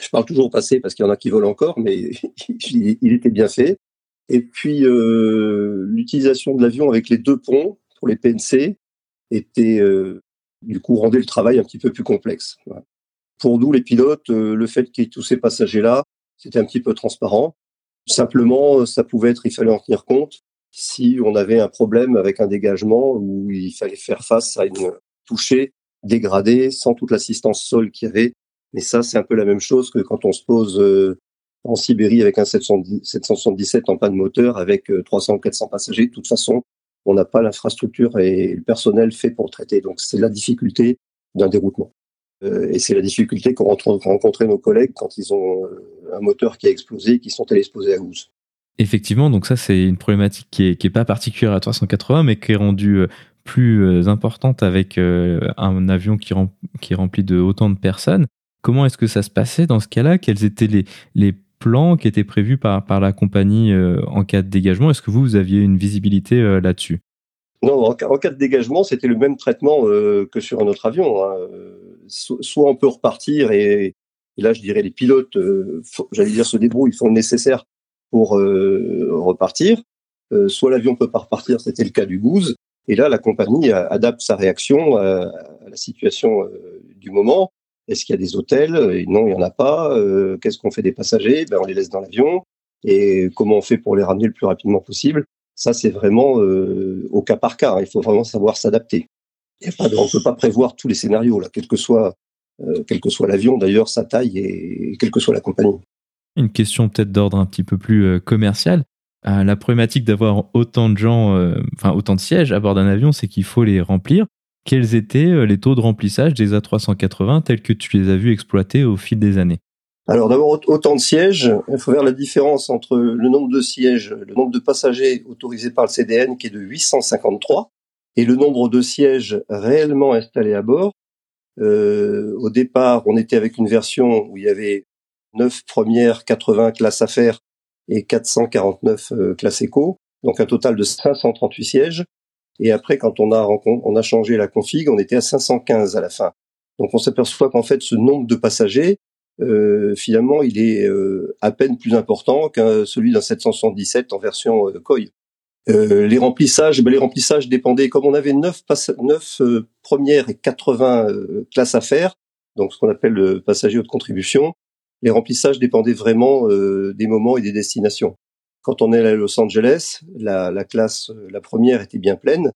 Je parle toujours passé parce qu'il y en a qui volent encore, mais il était bien fait. Et puis, euh, l'utilisation de l'avion avec les deux ponts pour les PNC était, euh, du coup, rendait le travail un petit peu plus complexe. Pour nous, les pilotes, euh, le fait qu'il y ait tous ces passagers-là, c'était un petit peu transparent. Simplement, ça pouvait être, il fallait en tenir compte si on avait un problème avec un dégagement où il fallait faire face à une touchée dégradée sans toute l'assistance sol qu'il y avait. Mais ça, c'est un peu la même chose que quand on se pose en Sibérie avec un 777 en panne moteur avec 300 ou 400 passagers. De toute façon, on n'a pas l'infrastructure et le personnel fait pour traiter. Donc, c'est la difficulté d'un déroutement. Euh, et c'est la difficulté qu'ont rencontré nos collègues quand ils ont euh, un moteur qui a explosé et qui sont allés exploser à Goose. Effectivement, donc ça c'est une problématique qui est, qui est pas particulière à 380, mais qui est rendue euh, plus importante avec un avion qui, qui est rempli de autant de personnes. Comment est-ce que ça se passait dans ce cas-là? Quels étaient les, les plans qui étaient prévus par, par la compagnie en cas de dégagement Est-ce que vous, vous aviez une visibilité là-dessus? Non, en, cas de dégagement, c'était le même traitement que sur un autre avion. Hein soit on peut repartir et, là je dirais les pilotes, euh, j'allais dire se débrouillent, font le nécessaire pour euh, repartir. Euh, soit l'avion peut pas repartir, c'était le cas du Goose. Et là, la compagnie adapte sa réaction à, la situation du moment. Est-ce qu'il y a des hôtels? Non, il y en a pas. Qu'est-ce qu'on fait des passagers? Ben, On les laisse dans l'avion. Et comment on fait pour les ramener le plus rapidement possible? Ça, c'est vraiment au cas par cas. Hein. Il faut vraiment savoir s'adapter on ne peut pas prévoir tous les scénarios, quel que soit, euh, l'avion, d'ailleurs, sa taille et quelle que soit la compagnie. Une question peut-être d'ordre un petit peu plus euh, commercial. Euh, la problématique d'avoir autant de gens, enfin autant de sièges à bord d'un avion, c'est qu'il faut les remplir. Quels étaient les taux de remplissage des A380 tels que tu les as vus exploiter au fil des années? Alors d'abord, autant de sièges, il faut faire la différence entre le nombre de sièges, le nombre de passagers autorisés par le CDN qui est de 853, et le nombre de sièges réellement installés à bord. Euh, au départ, on était avec une version où il y avait 9 premières, 80 classes affaires et 449 euh, classes éco, donc un total de 538 sièges. Et après, quand on a, on a changé la config, on était à 515 à la fin. Donc on s'aperçoit qu'en fait, ce nombre de passagers, euh, finalement, il est euh, à peine plus important qu'un celui d'un 777 en version euh, COI. Euh, les remplissages, ben les remplissages dépendaient, comme on avait 9, neuf euh, premières et 80 euh, classes à faire, donc ce qu'on appelle le passager haute contribution, les remplissages dépendaient vraiment des moments et des destinations. Quand on est à Los Angeles, la, la classe, la première était bien pleine.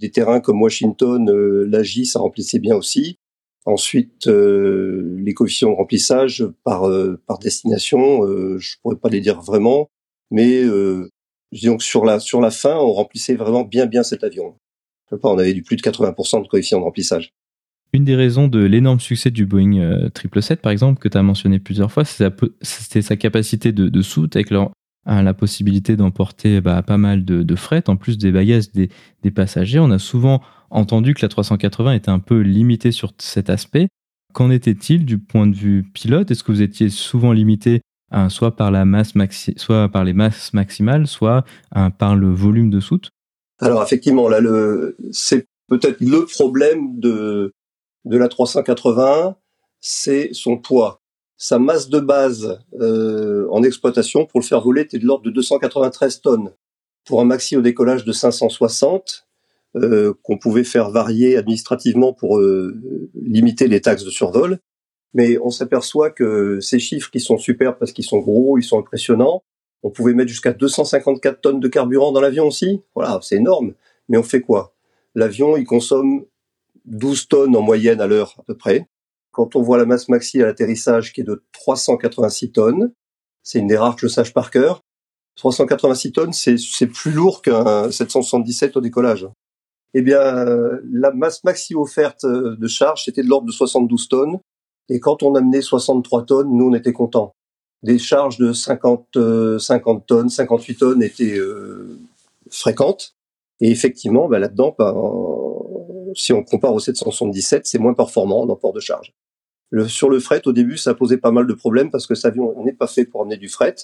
Des terrains comme Washington, l'AGI, ça remplissait bien aussi. Ensuite, les coefficients de remplissage par, par destination, je pourrais pas les dire vraiment, mais donc sur la sur la fin, on remplissait vraiment bien bien cet avion. on avait du plus de 80% de coefficient de remplissage. Une des raisons de l'énorme succès du Boeing 777, euh, par exemple, que tu as mentionné plusieurs fois, c'était sa capacité de, de soute avec leur, la possibilité d'emporter bah, pas mal de, fret, en plus des bagages des, passagers. On a souvent entendu que la 380 était un peu limitée sur cet aspect. Qu'en était-il du point de vue pilote? Est-ce que vous étiez souvent limité soit par la masse maxi soit par les masses maximales, soit par le volume de soute? Alors effectivement, c'est peut-être le problème de de la 380, c'est son poids. Sa masse de base euh, en exploitation pour le faire voler était de l'ordre de 293 tonnes. Pour un maxi au décollage de 560, euh, qu'on pouvait faire varier administrativement pour euh, limiter les taxes de survol, mais on s'aperçoit que ces chiffres qui sont super parce qu'ils sont gros, ils sont impressionnants, on pouvait mettre jusqu'à 254 tonnes de carburant dans l'avion aussi. Voilà, c'est énorme. Mais on fait quoi? L'avion, il consomme 12 tonnes en moyenne à l'heure à peu près. Quand on voit la masse maxi à l'atterrissage qui est de 386 tonnes, c'est une des rares que je sache par cœur. 386 tonnes, c'est plus lourd qu'un 777 au décollage. Eh bien, la masse maxi offerte de charge, c'était de l'ordre de 72 tonnes. Et quand on amenait 63 tonnes, nous, on était contents. Des charges de 50, 50 euh, tonnes, 58 tonnes étaient euh, fréquentes. Et effectivement, bah, là-dedans, bah, si on compare au 777, c'est moins performant en port de charge. Le, sur le fret, au début, ça posait pas mal de problèmes parce que cet avion n'est pas fait pour emmener du fret.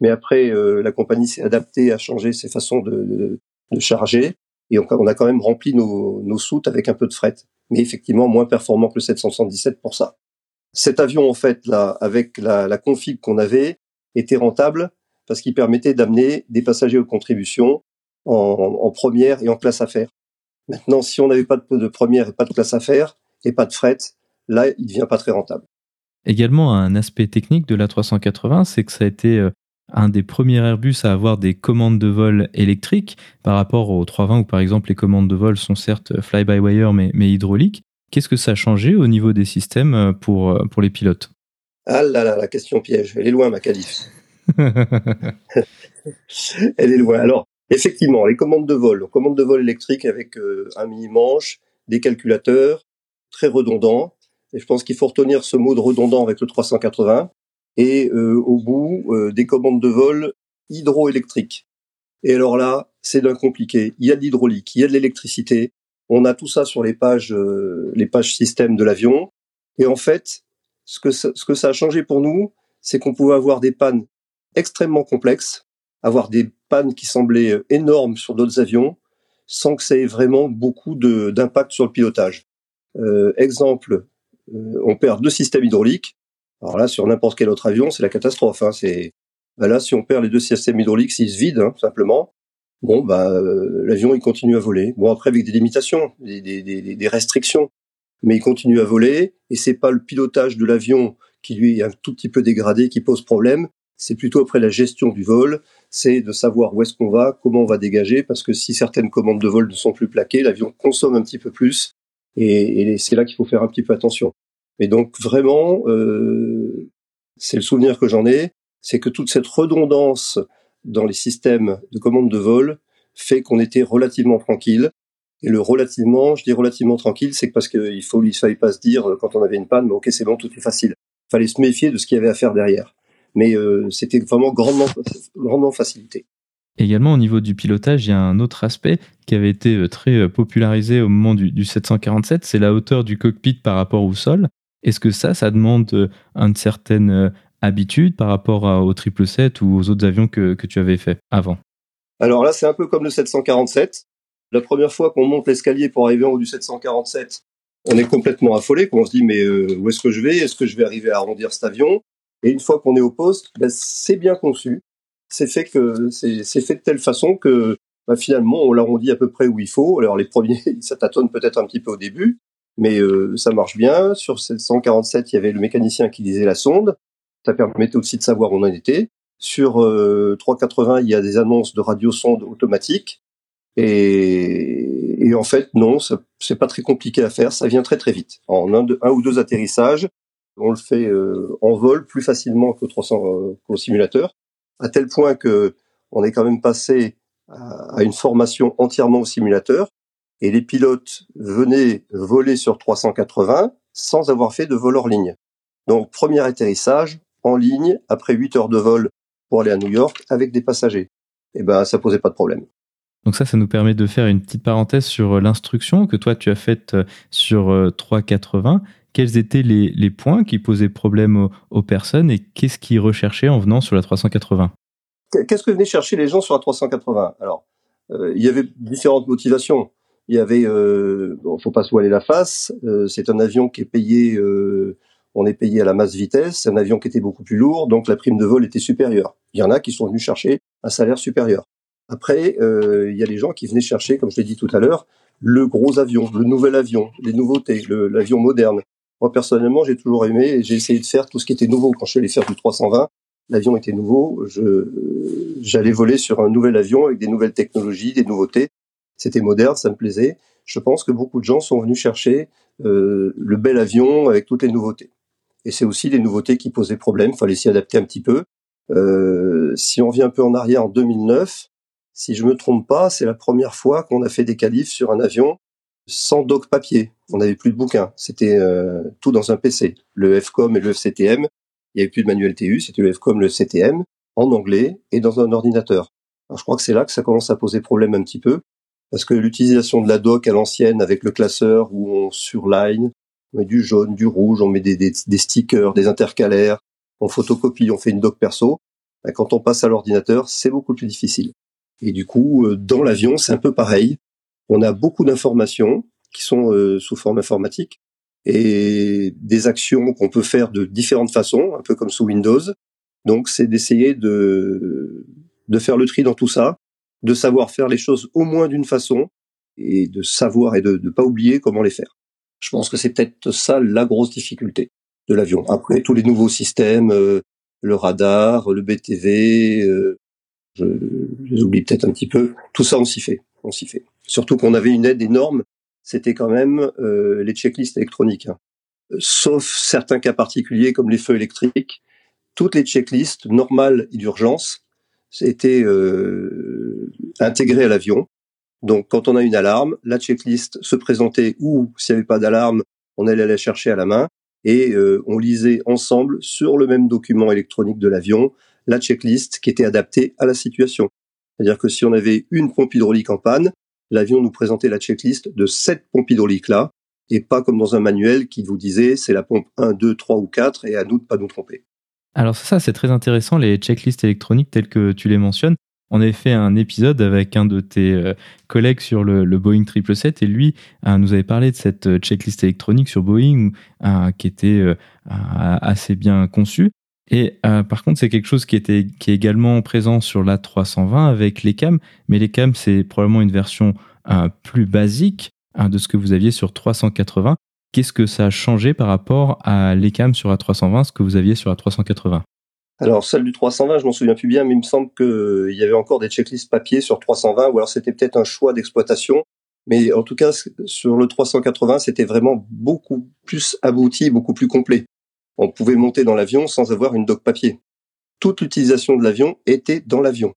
Mais après, euh, la compagnie s'est adaptée à changer ses façons de, de, charger et on, on, a quand même rempli nos, nos soutes avec un peu de fret. Mais effectivement, moins performant que le 777 pour ça. Cet avion, en fait, là, avec la, la config qu'on avait, était rentable parce qu'il permettait d'amener des passagers aux contributions en, en, première et en classe affaires. Maintenant, si on n'avait pas de, de, première et pas de classe affaires et pas de fret, là, il devient pas très rentable. Également, un aspect technique de la 380, c'est que ça a été euh, un des premiers Airbus à avoir des commandes de vol électriques par rapport au 320 où par exemple les commandes de vol sont certes fly-by-wire mais, mais hydrauliques. Qu'est-ce que ça a changé au niveau des systèmes euh, pour, euh, pour les pilotes? Ah là là, la question piège, elle est loin ma qualif. elle est loin. Alors, effectivement, les commandes de vol, commandes de vol électriques avec euh, un mini-manche, des calculateurs, très redondants. Et je pense qu'il faut retenir ce mot de redondant avec le 380 et euh, au bout euh, des commandes de vol hydroélectriques. Et alors là, c'est d'un compliqué. Il y a de l'hydraulique, il y a de l'électricité. On a tout ça sur les pages, euh, les pages système de l'avion. Et en fait, ce que ça, ce que ça a changé pour nous, c'est qu'on pouvait avoir des pannes extrêmement complexes, avoir des pannes qui semblaient énormes sur d'autres avions, sans que ça ait vraiment beaucoup d'impact sur le pilotage. Exemple, on perd deux systèmes hydrauliques, alors là, sur n'importe quel autre avion, c'est la catastrophe. Hein. C'est ben là, si on perd les deux systèmes hydrauliques, s'ils se vident hein, simplement, bon, bah, l'avion il continue à voler. Bon, après avec des limitations, des, des restrictions, mais il continue à voler. Et c'est pas le pilotage de l'avion qui lui est un tout petit peu dégradé qui pose problème. C'est plutôt après la gestion du vol, c'est de savoir où est-ce qu'on va, comment on va dégager, parce que si certaines commandes de vol ne sont plus plaquées, l'avion consomme un petit peu plus, et, et c'est là qu'il faut faire un petit peu attention. Mais donc vraiment, euh, c'est le souvenir que j'en ai, c'est que toute cette redondance dans les systèmes de commande de vol fait qu'on était relativement tranquille. Et le relativement, je dis relativement tranquille, c'est parce qu'il faut, il fallait pas se dire quand on avait une panne, ok c'est bon, tout est facile. Il fallait se méfier de ce qu'il y avait à faire derrière. Mais euh, c'était vraiment grandement, grandement facilité. Également au niveau du pilotage, il y a un autre aspect qui avait été euh, très euh, popularisé au moment du, du 747, c'est la hauteur du cockpit par rapport au sol. Est-ce que ça, ça demande euh, une certaine habitude par rapport au 777 ou aux autres avions que, que tu avais fait avant? Alors là, c'est un peu comme le 747. La première fois qu'on monte l'escalier pour arriver en haut du 747, on est complètement affolé, on se dit mais où est-ce que je vais? Est-ce que je vais arriver à arrondir cet avion? Et une fois qu'on est au poste, ben, c'est bien conçu. C'est fait que c'est fait de telle façon que ben, finalement on l'arrondit à peu près où il faut. Alors les premiers, ça tâtonne peut-être un petit peu au début, mais euh, ça marche bien. Sur 747, il y avait le mécanicien qui lisait la sonde. Ça permettait aussi de savoir où on en était. Sur euh, 380, il y a des annonces de radio-sonde automatique. Et, et, en fait, non, c'est pas très compliqué à faire. Ça vient très très vite. En un, ou deux atterrissages, on le fait euh, en vol plus facilement que 300 euh, qu'au simulateur, à tel point que on est quand même passé à, une formation entièrement au simulateur et les pilotes venaient voler sur 380 sans avoir fait de vol hors ligne. Donc premier atterrissage en ligne après 8 heures de vol pour aller à New York avec des passagers. Et eh ben ça posait pas de problème. Donc ça, ça nous permet de faire une petite parenthèse sur euh, l'instruction que toi tu as faite euh, sur 380. Quels étaient les, points qui posaient problème aux, personnes et qu'est-ce qu'ils recherchaient en venant sur la 380 Qu'est-ce que venaient chercher les gens sur la 380 Alors, euh, il y avait différentes motivations. Il y avait, euh, bon, faut pas se voiler la face. Euh, c'est un avion qui est payé, euh, on est payé à la masse vitesse. C'est un avion qui était beaucoup plus lourd, donc la prime de vol était supérieure. Il y en a qui sont venus chercher un salaire supérieur. Après, il y a les gens qui venaient chercher, comme je l'ai dit tout à l'heure, le gros avion, le nouvel avion, les nouveautés, l'avion moderne. Moi personnellement, j'ai toujours aimé et j'ai essayé de faire tout ce qui était nouveau. Quand je suis allé faire du 320, l'avion était nouveau. J'allais voler sur un nouvel avion avec des nouvelles technologies, des nouveautés. C'était moderne, ça me plaisait. Je pense que beaucoup de gens sont venus chercher euh, le bel avion avec toutes les nouveautés. Et c'est aussi les nouveautés qui posaient problème. Fallait s'y adapter un petit peu. Euh, si on vient un peu en arrière, en 2009, si je me trompe pas, c'est la première fois qu'on a fait des qualifs sur un avion sans doc papier. On n'avait plus de bouquins. C'était euh, tout dans un PC. Le FCOM et le FCTM. Il n'y avait plus de manuel TU. C'était le FCOM, le CTM en anglais et dans un ordinateur. Alors, je crois que c'est là que ça commence à poser problème un petit peu parce que l'utilisation de la doc à l'ancienne avec le classeur où on surline, on met du jaune, du rouge, on met des, des, stickers, des intercalaires, on photocopie, on fait une doc perso. Ben, quand on passe à l'ordinateur, c'est beaucoup plus difficile. Et du coup, euh, dans l'avion, c'est un peu pareil. On a beaucoup d'informations qui sont euh, sous forme informatique et des actions qu'on peut faire de différentes façons, un peu comme sous Windows. Donc, c'est d'essayer de, de faire le tri dans tout ça, de savoir faire les choses au moins d'une façon et de savoir et de ne pas oublier comment les faire. Je pense que c'est peut-être ça la grosse difficulté de l'avion. Après, tous les nouveaux systèmes, euh, le radar, le BTV, euh, je, les oublie peut-être un petit peu. Tout ça, on s'y fait. On s'y fait. Surtout qu'on avait une aide énorme. C'était quand même euh, les checklists électroniques. Hein. Sauf certains cas particuliers comme les feux électriques, toutes les checklists normales et d'urgence étaient euh, intégrées à l'avion. Donc, quand on a une alarme, la checklist se présentait ou s'il n'y avait pas d'alarme, on allait la chercher à la main et euh, on lisait ensemble sur le même document électronique de l'avion la checklist qui était adaptée à la situation. C'est-à-dire que si on avait une pompe hydraulique en panne, l'avion nous présentait la checklist de cette pompe hydraulique-là, et pas comme dans un manuel qui vous disait c'est la pompe 1, 2, 3 ou 4, et à nous de pas nous tromper. Alors ça, c'est très intéressant, les checklists électroniques telles que tu les mentionnes. On avait fait un épisode avec un de tes euh, collègues sur le, Boeing 777 et lui euh, nous avait parlé de cette euh, checklist électronique sur Boeing qui était assez bien conçue. Et par contre, c'est quelque chose qui, était, qui est également présent sur l'A320 avec les CAM, mais les CAM, c'est probablement une version plus basique de ce que vous aviez sur 380. Qu'est-ce que ça a changé par rapport à l'ECAM sur A320, ce que vous aviez sur A380 alors celle du 320, je m'en souviens plus bien, mais il me semble qu'il y avait encore des checklists papier sur 320, ou alors c'était peut-être un choix d'exploitation. Mais en tout cas, sur le 380, c'était vraiment beaucoup plus abouti, beaucoup plus complet. On pouvait monter dans l'avion sans avoir une doc papier. Toute l'utilisation de l'avion était dans l'avion.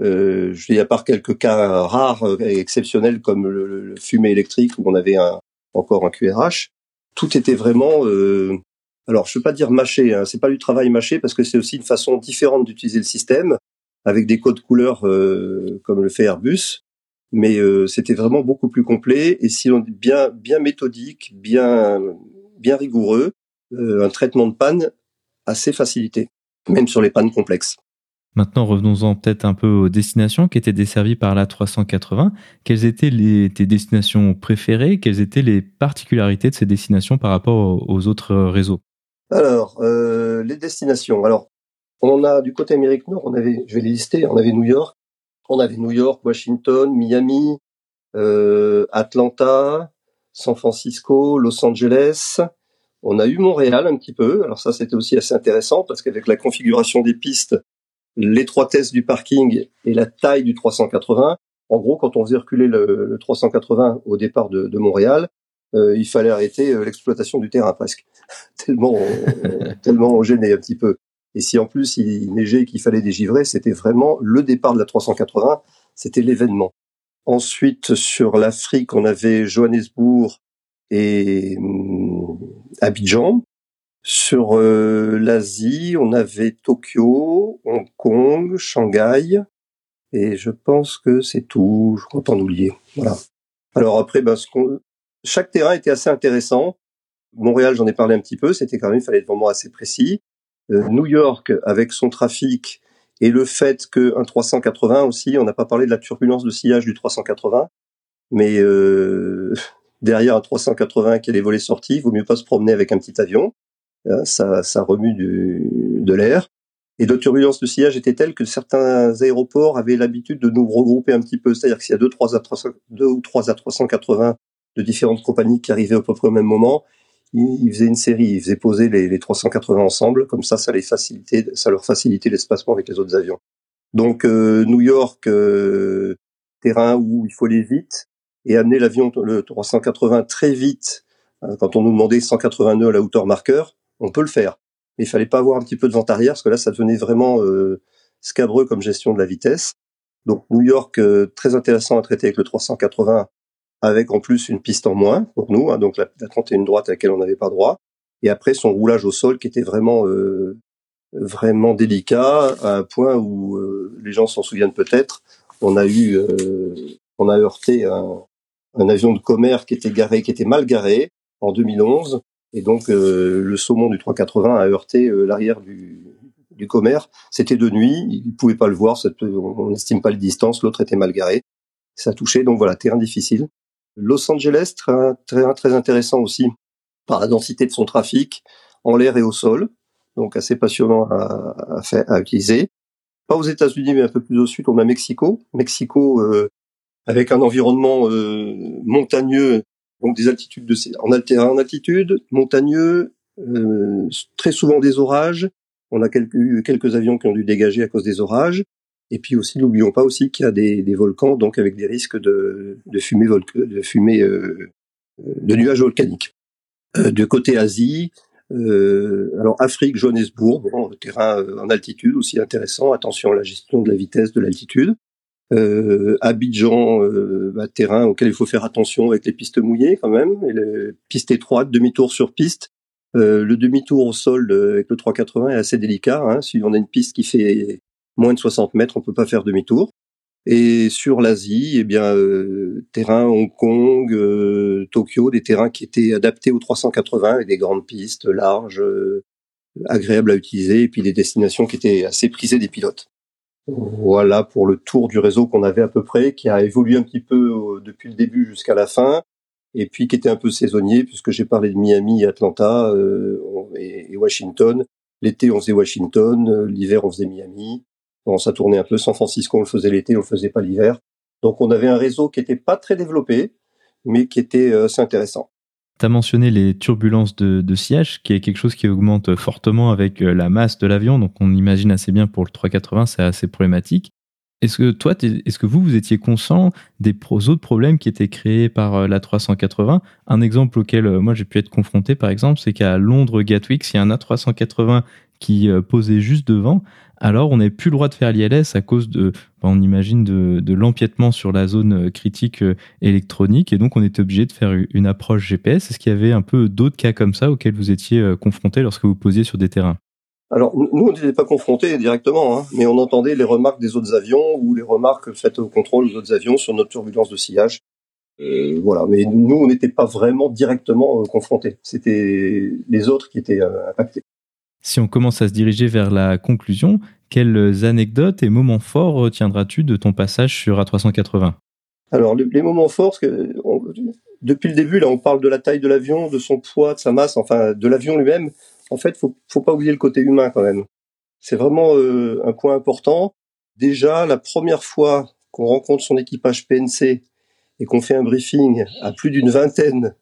Euh, je dis à part quelques cas rares et exceptionnels comme le, fumée électrique où on avait encore un QRH, tout était vraiment euh, alors je ne veux pas dire mâché, hein, c'est pas du travail mâché parce que c'est aussi une façon différente d'utiliser le système avec des codes couleurs euh, comme le fait Airbus, mais euh, c'était vraiment beaucoup plus complet et si on bien bien méthodique, bien bien rigoureux, un traitement de panne assez facilité, même sur les pannes complexes. Maintenant, revenons-en peut-être un peu aux destinations qui étaient desservies par la 380. Quelles étaient les, tes destinations préférées? Quelles étaient les particularités de ces destinations par rapport aux autres réseaux? Alors, euh, les destinations. Alors, on a du côté Amérique Nord, on avait, je vais les lister, on avait New York, on avait New York, Washington, Miami, euh, Atlanta, San Francisco, Los Angeles. On a eu Montréal un petit peu. Alors ça, c'était aussi assez intéressant parce qu'avec la configuration des pistes, l'étroitesse du parking et la taille du 380, en gros, quand on faisait reculer le, 380 au départ de, de Montréal, euh, il fallait arrêter euh, l'exploitation du terrain presque, tellement tellement on gênait un petit peu. Et si en plus il neigeait qu'il fallait dégivrer, c'était vraiment le départ de la 380, c'était l'événement. Ensuite sur l'Afrique, on avait Johannesburg et hum, Abidjan. Sur euh, l'Asie, on avait Tokyo, Hong Kong, Shanghai, et je pense que c'est tout. Je crois pas en oublier. Voilà. Alors après, ben, ce chaque terrain était assez intéressant. Montréal, j'en ai parlé un petit peu, c'était quand même, il fallait être vraiment assez précis. Euh, New York, avec son trafic et le fait qu'un 380 aussi, on n'a pas parlé de la turbulence de sillage du 380, mais euh, derrière un 380 qui a les volets sortis, il vaut mieux pas se promener avec un petit avion. Hein, ça, ça remue du, de l'air. Et la turbulence de sillage était telle que certains aéroports avaient l'habitude de nous regrouper un petit peu. C'est-à-dire que s'il y a deux, trois à 300, deux ou trois à 380 de différentes compagnies qui arrivaient à peu près au même moment. Ils, faisaient une série, ils faisaient poser les, 380 ensemble, comme ça, ça les facilitait, ça leur facilitait l'espacement avec les autres avions. Donc euh, New York, euh, terrain où il faut aller vite et amener l'avion le 380 très vite. Euh, quand on nous demandait 180 nœuds à la hauteur marqueur, on peut le faire, mais il fallait pas avoir un petit peu de vent arrière parce que là, ça devenait vraiment scabreux comme gestion de la vitesse. Donc New York, très intéressant à traiter avec le 380 avec en plus une piste en moins pour nous, hein, donc la, la 31 droite à laquelle on n'avait pas droit, et après son roulage au sol qui était vraiment euh, vraiment délicat à un point où euh, les gens s'en souviennent peut-être. On a eu euh, On a heurté un, un avion de commerce qui était garé, qui était mal garé en 2011. Et donc, euh, le saumon du 380 a heurté euh, l'arrière du, du commerce. C'était de nuit, il pouvait pas le voir, on n'estime pas les distances, l'autre était mal garé. Ça a touché, donc voilà, terrain difficile. Los Angeles, très, très, très intéressant aussi par la densité de son trafic en l'air et au sol, donc assez passionnant à, à, à utiliser. Pas aux États-Unis, mais un peu plus au sud, on a Mexico. Mexico, euh, avec un environnement euh, montagneux, donc des altitudes de en, altitude, montagneux, euh, très souvent des orages. On a quelques, quelques avions qui ont dû dégager à cause des orages. Et puis aussi, n'oublions pas aussi qu'il y a des, volcans, donc avec des risques de, de fumée, de fumée, euh, de nuages volcaniques. Euh, de côté Asie, euh, alors Afrique, Johannesburg, bon, terrain en altitude aussi intéressant. Attention à la gestion de la vitesse de l'altitude euh, Abidjan, euh, terrain auquel il faut faire attention avec les pistes mouillées quand même, les pistes étroites, demi-tour sur piste. Euh, le demi-tour au sol avec le 380 est assez délicat. Hein. Si on a une piste qui fait moins de 60 mètres, on peut pas faire demi-tour. Et sur l'Asie, eh bien, euh, terrain Hong Kong, euh, Tokyo, des terrains qui étaient adaptés au 380 avec des grandes pistes larges, euh, agréables à utiliser, et puis des destinations qui étaient assez prisées des pilotes. Voilà pour le tour du réseau qu'on avait à peu près, qui a évolué un petit peu euh, depuis le début jusqu'à la fin, et puis qui était un peu saisonnier, puisque j'ai parlé de Miami, Atlanta euh, et, Washington. L'été, on faisait Washington, euh, l'hiver, on faisait Miami. Bon, ça tournait un peu. San Francisco, on le faisait l'été, on le faisait pas l'hiver. Donc on avait un réseau qui était pas très développé, mais qui était assez intéressant. Tu as mentionné les turbulences de, de, qui est quelque chose qui augmente fortement avec euh, la masse de l'avion, donc on imagine assez bien pour le 380, c'est assez problématique. Est-ce que toi, est-ce que vous, vous étiez conscient des autres problèmes qui étaient créés par euh, la 380 Un exemple auquel euh, moi j'ai pu être confronté, par exemple, c'est qu'à Londres Gatwick, il y a un A380 qui posait juste devant, alors on n'avait plus le droit de faire l'ILS à cause de, ben, on imagine, de, l'empiètement sur la zone euh, critique euh, électronique, et donc on était obligé de faire une approche GPS. Est-ce qu'il y avait un peu d'autres cas comme ça auxquels vous étiez euh, confrontés lorsque vous posiez sur des terrains? Alors nous, on n'était pas confrontés directement, hein, mais on entendait les remarques des autres avions ou les remarques faites au contrôle des autres avions sur notre turbulence de sillage. Euh, voilà, mais nous, on n'était pas vraiment directement confrontés. C'était les autres qui étaient impactés. Si on commence à se diriger vers la conclusion, quelles anecdotes et moments forts retiendras-tu de ton passage sur A380? Alors, les, moments forts, depuis le début, là, on parle de la taille de l'avion, de son poids, de sa masse, enfin, de l'avion lui-même. En fait, faut, faut pas oublier le côté humain quand même. C'est vraiment euh, un point important. Déjà, la première fois qu'on rencontre son équipage PNC et qu'on fait un briefing à plus d'une vingtaine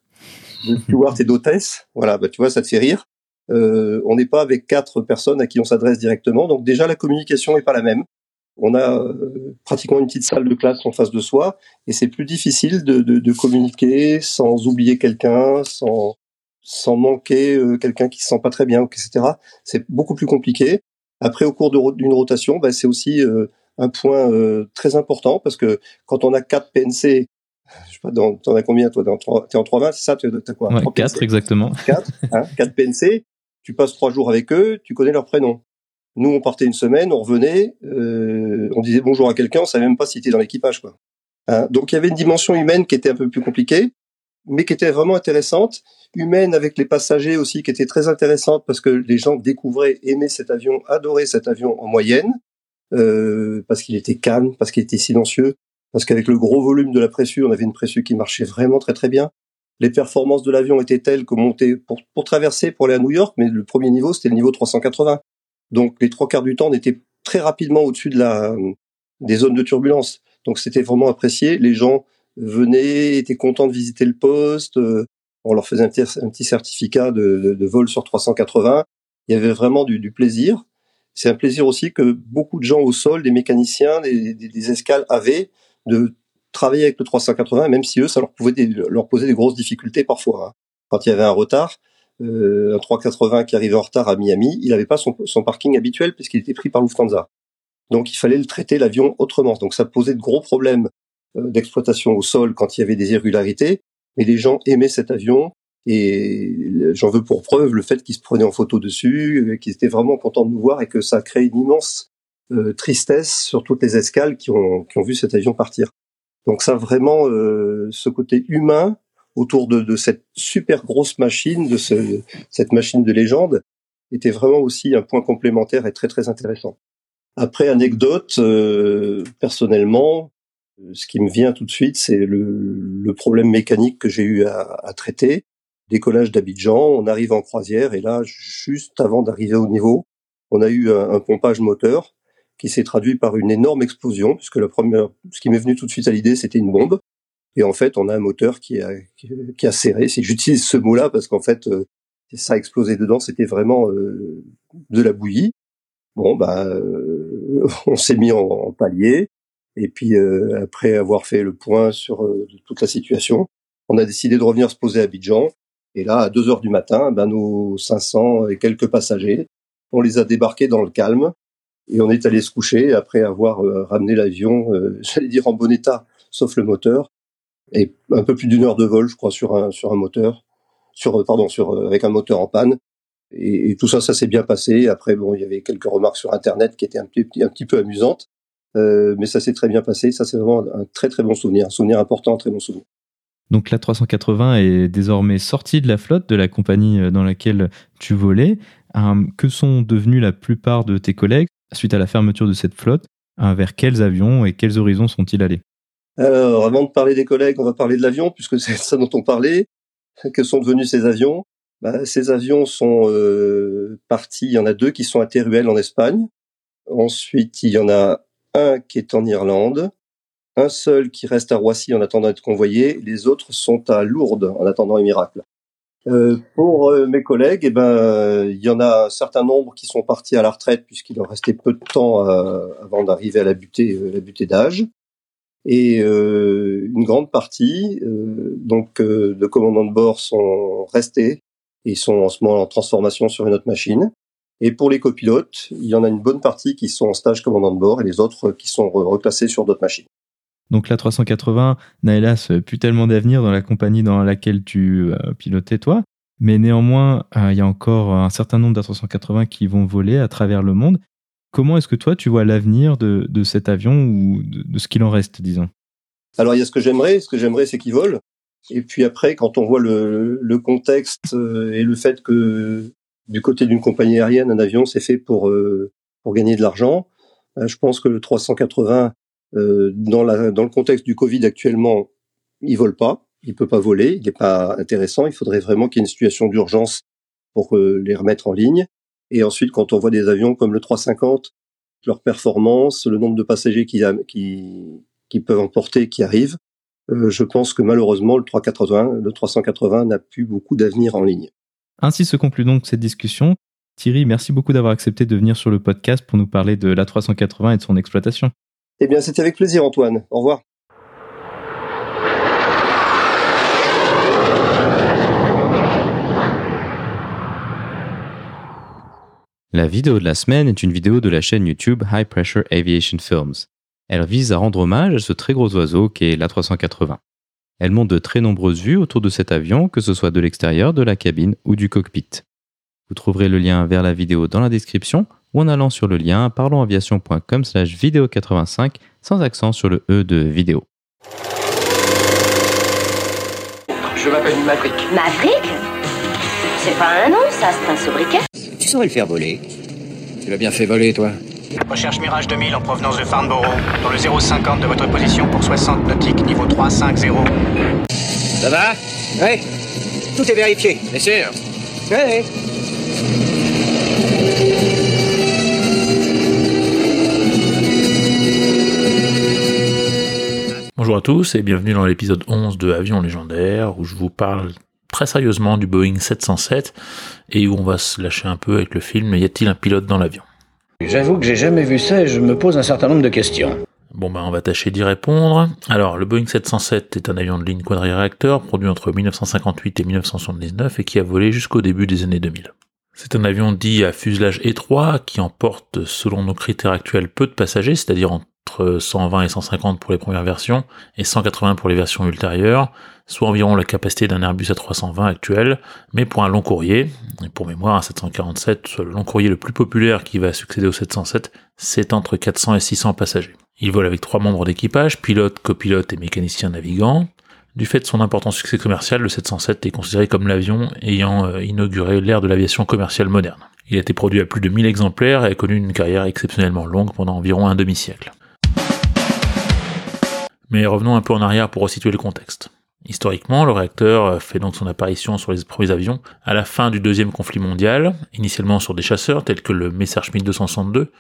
de stewards et d'hôtesses, voilà, bah, tu vois, ça te fait rire. Euh, on n'est pas avec quatre personnes à qui on s'adresse directement. Donc déjà, la communication n'est pas la même. On a euh, pratiquement une petite salle de classe en face de soi et c'est plus difficile de, communiquer sans oublier quelqu'un, sans, sans manquer euh, quelqu'un qui se sent pas très bien, etc. C'est beaucoup plus compliqué. Après, au cours d'une rotation, bah, c'est aussi un point très important parce que quand on a quatre PNC je sais pas, t'en as combien toi T'es en 320, c'est ça T'as quoi? Ouais, 4 exactement. 4, hein, 4 PNC tu passes trois jours avec eux, tu connais leur prénom. Nous, on partait une semaine, on revenait, euh, on disait bonjour à quelqu'un, on savait même pas si était dans l'équipage, quoi. Hein Donc il y avait une dimension humaine qui était un peu plus compliquée, mais qui était vraiment intéressante. Humaine avec les passagers aussi, qui était très intéressante parce que les gens découvraient, aimaient cet avion, adoraient cet avion en moyenne, euh, parce qu'il était calme, parce qu'il était silencieux, parce qu'avec le gros volume de la pressu, on avait une pressu qui marchait vraiment très très bien les performances de l'avion étaient telles que monter pour, pour traverser, pour aller à New York, mais le premier niveau, c'était le niveau 380. Donc les trois quarts du temps, on était très rapidement au-dessus de la des zones de turbulence. Donc c'était vraiment apprécié. Les gens venaient, étaient contents de visiter le poste. Euh, on leur faisait un petit, un petit certificat de, de, vol sur 380. Il y avait vraiment du, du plaisir. C'est un plaisir aussi que beaucoup de gens au sol, des mécaniciens, des, des, des escales avaient de travailler avec le 380, même si eux, ça leur pouvait leur poser des grosses difficultés parfois. Hein. Quand il y avait un retard, euh, un 380 qui arrivait en retard à Miami, il n'avait pas son, parking habituel puisqu'il était pris par Lufthansa. Donc il fallait le traiter l'avion autrement. Donc ça posait de gros problèmes euh, d'exploitation au sol quand il y avait des irrégularités. Mais les gens aimaient cet avion et j'en veux pour preuve le fait qu'ils se prenaient en photo dessus, euh, qu'ils étaient vraiment contents de nous voir et que ça a créé une immense tristesse sur toutes les escales qui ont vu cet avion partir. Donc ça vraiment, euh, ce côté humain autour de, de, cette super grosse machine, de ce, cette machine de légende, était vraiment aussi un point complémentaire et très très intéressant. Après anecdote, euh, personnellement, ce qui me vient tout de suite, c'est le, le, problème mécanique que j'ai eu à, à traiter. Décollage d'Abidjan, on arrive en croisière et là, juste avant d'arriver au niveau, on a eu un pompage moteur qui s'est traduit par une énorme explosion, puisque la première, ce qui m'est venu tout de suite à l'idée, c'était une bombe. Et en fait, on a un moteur qui a, qui a serré. Si j'utilise ce mot-là, parce qu'en fait, euh, ça a explosé dedans, c'était vraiment euh, de la bouillie. Bon, bah, euh, on s'est mis en, palier. Et puis, euh, après avoir fait le point sur euh, toute la situation, on a décidé de revenir se poser à Abidjan. Et là, à 2 heures du matin, ben, nos 500 et quelques passagers, on les a débarqués dans le calme et on est allé se coucher après avoir euh, ramené l'avion, euh, j'allais dire en bon état, sauf le moteur, et un peu plus d'une heure de vol, je crois, sur un sur un moteur, sur euh, pardon, sur avec un moteur en panne. Et, tout ça, ça s'est bien passé. Après, bon, il y avait quelques remarques sur Internet qui étaient un petit peu amusantes, mais ça s'est très bien passé. Ça, c'est vraiment un très très bon souvenir, un souvenir important, un très bon souvenir. Donc la 380 est désormais sortie de la flotte de la compagnie dans laquelle tu volais. que sont devenus la plupart de tes collègues? Suite à la fermeture de cette flotte, hein, vers quels avions et quels horizons sont-ils allés? Alors, avant de parler des collègues, on va parler de l'avion, puisque c'est ça dont on parlait. Que sont devenus ces avions? Bah, Ces avions sont euh, partis, il y en a deux qui sont à Teruel en Espagne. Ensuite, il y en a un qui est en Irlande, un seul qui reste à Roissy en attendant d'être convoyé, les autres sont à Lourdes en attendant un miracle. Euh, pour euh, mes collègues, eh ben, il y en a un certain nombre qui sont partis à la retraite puisqu'il leur restait peu de temps euh, avant d'arriver à la butée, la butée d'âge. Et une grande partie donc de commandants de bord sont restés et sont en ce moment en transformation sur une autre machine. Et pour les copilotes, il y en a une bonne partie qui sont en stage commandant de bord et les autres qui sont reclassés sur d'autres machines. Donc la 380 n'a hélas plus tellement d'avenir dans la compagnie dans laquelle tu euh, pilotais toi, mais néanmoins, euh, il y a encore un certain nombre d'A380 qui vont voler à travers le monde. Comment est-ce que toi tu vois l'avenir de, de, cet avion ou de, ce qu'il en reste, disons? Alors il y a ce que j'aimerais, ce que j'aimerais c'est qu'il vole. Et puis après, quand on voit le, le, contexte euh, et le fait que du côté d'une compagnie aérienne, un avion c'est fait pour, pour gagner de l'argent, je pense que le 380 euh, dans, la, dans le contexte du Covid actuellement, il vole pas, il peut pas voler, il n'est pas intéressant. Il faudrait vraiment qu'il y ait une situation d'urgence pour euh, les remettre en ligne. Et ensuite, quand on voit des avions comme le 350, leur performance, le nombre de passagers qui peuvent emporter, qui arrivent, euh, je pense que malheureusement, le 380, le 380 n'a plus beaucoup d'avenir en ligne. Ainsi se conclut donc cette discussion. Thierry, merci beaucoup d'avoir accepté de venir sur le podcast pour nous parler de l'A380 et de son exploitation. Eh bien, c'était avec plaisir, Antoine. Au revoir. La vidéo de la semaine est une vidéo de la chaîne YouTube High Pressure Aviation Films. Elle vise à rendre hommage à ce très gros oiseau qu'est l'A380. Elle montre de très nombreuses vues autour de cet avion, que ce soit de l'extérieur, de la cabine ou du cockpit. Vous trouverez le lien vers la vidéo dans la description ou en allant sur le lien parlonsaviation.com slash vidéo 85 sans accent sur le E de vidéo. Je m'appelle Maverick. Maverick? C'est pas un nom, ça, c'est un sobriquet. Tu saurais le faire voler. Tu l'as bien fait voler, toi. Recherche Mirage 2000 en provenance de Farnborough, dans le 050 de votre position pour 60 nautiques, niveau 350. Ça va? Oui. Tout est vérifié. Bien sûr. Oui. Bonjour à tous et bienvenue dans l'épisode 11 de Avion légendaire où je vous parle très sérieusement du Boeing 707 et où on va se lâcher un peu avec le film Y a-t-il un pilote dans l'avion? J'avoue que j'ai jamais vu ça et je me pose un certain nombre de questions. Bon ben on va tâcher d'y répondre. Alors le Boeing 707 est un avion de ligne quadriréacteur produit entre 1958 et 1979 et qui a volé jusqu'au début des années 2000. C'est un avion dit à fuselage étroit qui emporte selon nos critères actuels peu de passagers, c'est-à-dire en 120 et 150 pour les premières versions et 180 pour les versions ultérieures, soit environ la capacité d'un Airbus A320 actuel, mais pour un long courrier, et pour mémoire un 747, le long courrier le plus populaire qui va succéder au 707, c'est entre 400 et 600 passagers. Il vole avec trois membres d'équipage, pilote, copilote et mécanicien navigant. Du fait de son important succès commercial, le 707 est considéré comme l'avion ayant euh, inauguré l'ère de l'aviation commerciale moderne. Il a été produit à plus de 1000 exemplaires et a connu une carrière exceptionnellement longue pendant environ un demi-siècle. Mais revenons un peu en arrière pour resituer le contexte. Historiquement, le réacteur fait donc son apparition sur les premiers avions à la fin du deuxième conflit mondial, initialement sur des chasseurs tels que le Messerschmitt 262,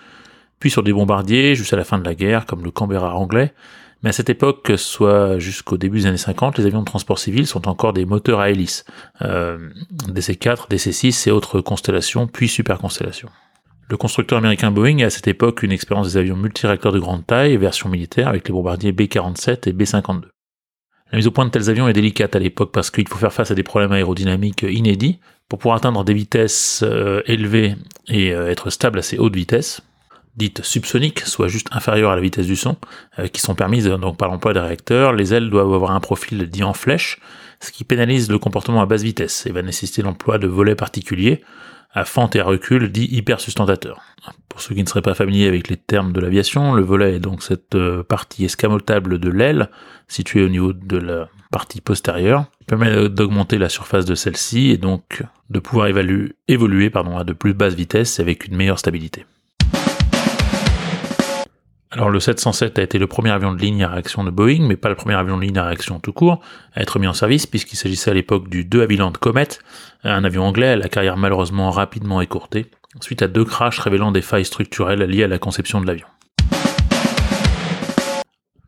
puis sur des bombardiers jusqu'à la fin de la guerre comme le Canberra anglais, mais à cette époque, soit jusqu'au début des années 50, les avions de transport civil sont encore des moteurs à hélice, euh, DC-4, DC-6 et autres constellations, puis super constellations. Le constructeur américain Boeing a à cette époque une expérience des avions multiréacteurs de grande taille, version militaire, avec les bombardiers B-47 et B-52. La mise au point de tels avions est délicate à l'époque parce qu'il faut faire face à des problèmes aérodynamiques inédits pour pouvoir atteindre des vitesses euh, élevées et euh, être stable à ces hautes vitesses dites subsoniques, soit juste inférieures à la vitesse du son, euh, qui sont permises donc par l'emploi des réacteurs. Les ailes doivent avoir un profil dit en flèche, ce qui pénalise le comportement à basse vitesse et va nécessiter l'emploi de volets particuliers à fente et à recul dit hypersustentateurs. Pour ceux qui ne seraient pas familiers avec les termes de l'aviation, le volet est donc cette euh, partie escamotable de l'aile située au niveau de la partie postérieure, permet d'augmenter la surface de celle-ci et donc de pouvoir évoluer pardon, à de plus basses vitesses avec une meilleure stabilité. Alors le 707 a été le premier avion de ligne à réaction de Boeing, mais pas le premier avion de ligne à réaction tout court, à être mis en service, puisqu'il s'agissait à l'époque du 2 Havilland Comet, un avion anglais la carrière malheureusement rapidement écourtée, suite à deux crashs révélant des failles structurelles liées à la conception de l'avion.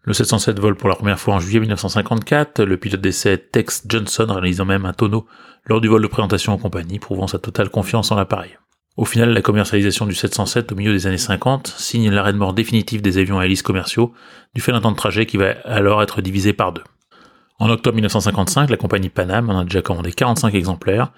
Le 707 vole pour la première fois en juillet 1954, le pilote d'essai Tex Johnson réalisant même un tonneau lors du vol de présentation en compagnie, prouvant sa totale confiance en l'appareil. Au final, la commercialisation du 707 au milieu des années 50 signe l'arrêt de mort définitif des avions à hélice commerciaux, du fait d'un temps de trajet qui va alors être divisé par deux. En octobre 1955, la compagnie Panam en a déjà commandé 45 exemplaires,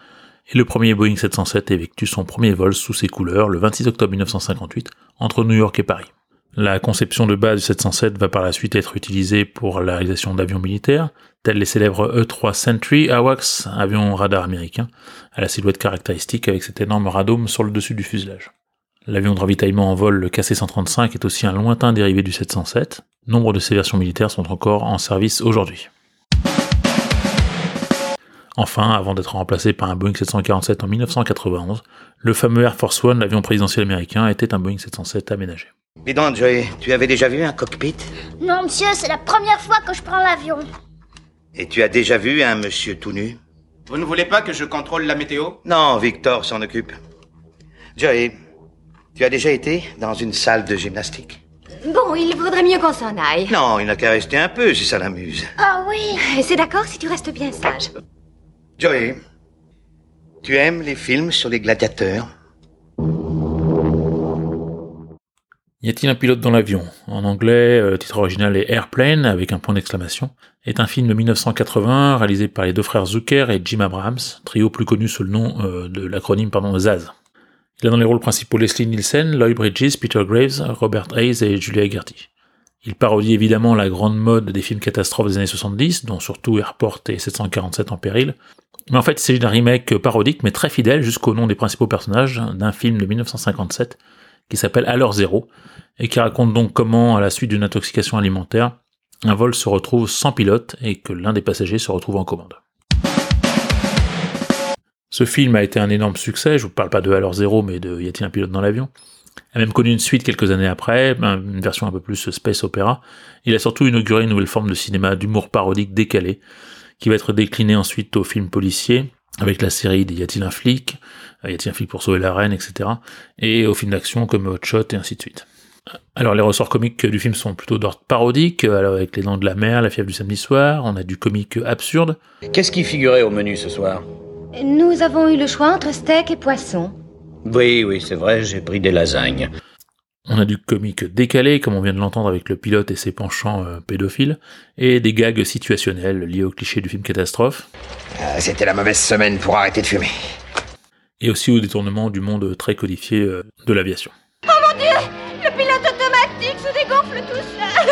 et le premier Boeing 707 effectue son premier vol sous ses couleurs le 26 octobre 1958 entre New York et Paris. La conception de base du 707 va par la suite être utilisée pour la réalisation d'avions militaires, tels les célèbres E-3 Sentry AWACS, avions radar américains, à la silhouette caractéristique avec cet énorme radome sur le dessus du fuselage. L'avion de ravitaillement en vol, le KC-135, est aussi un lointain dérivé du 707. Nombre de ces versions militaires sont encore en service aujourd'hui. Enfin, avant d'être remplacé par un Boeing 747 en 1991, le fameux Air Force One, l'avion présidentiel américain, était un Boeing 707 aménagé. Dis donc, Joey, tu avais déjà vu un cockpit? Non, monsieur, c'est la première fois que je prends l'avion. Et tu as déjà vu un monsieur tout nu? Vous ne voulez pas que je contrôle la météo? Non, Victor s'en occupe. Joey, tu as déjà été dans une salle de gymnastique? Bon, il vaudrait mieux qu'on s'en aille. Non, il n'a qu'à rester un peu si ça l'amuse. Ah oui C'est d'accord si tu restes bien sage. Joey, tu aimes les films sur les gladiateurs? Y a-t-il un pilote dans l'avion? En anglais, le titre original est Airplane avec un point d'exclamation. Est un film de 1980 réalisé par les deux frères Zucker et Jim Abrams, trio plus connu sous le nom euh, de l'acronyme pardon ZAZ. Il a dans les rôles principaux Leslie Nielsen, Lloyd Bridges, Peter Graves, Robert Hayes et Julia Gertie. Il parodie évidemment la grande mode des films catastrophes des années 70, dont surtout Airport et 747 en péril. Mais en fait, il s'agit d'un remake parodique, mais très fidèle jusqu'au nom des principaux personnages d'un film de 1957 qui s'appelle Alors Zéro, et qui raconte donc comment, à la suite d'une intoxication alimentaire, un vol se retrouve sans pilote et que l'un des passagers se retrouve en commande. Ce film a été un énorme succès, je vous parle pas de Alors Zéro, mais de Y a-t-il un pilote dans l'avion? A même connu une suite quelques années après, une version un peu plus space opéra. Il a surtout inauguré une nouvelle forme de cinéma d'humour parodique décalé, qui va être décliné ensuite au film policier, avec la série Y a-t-il un flic, Y a-t-il un flic pour sauver la reine, etc. Et au film d'action comme Hot Shot et ainsi de suite. Alors les ressorts comiques du film sont plutôt d'ordre parodique, alors avec les dents de la mer, la fièvre du samedi soir, on a du comique absurde. Qu'est-ce qui figurait au menu ce soir? Nous avons eu le choix entre steak et poisson. Oui, oui, c'est vrai, j'ai pris des lasagnes. On a du comique décalé, comme on vient de l'entendre avec le pilote et ses penchants euh, pédophiles, et des gags situationnels liés au cliché du film catastrophe. Euh, C'était la mauvaise semaine pour arrêter de fumer. Et aussi au détournement du monde très codifié euh, de l'aviation. Oh mon dieu Le pilote automatique se dégonfle tout seul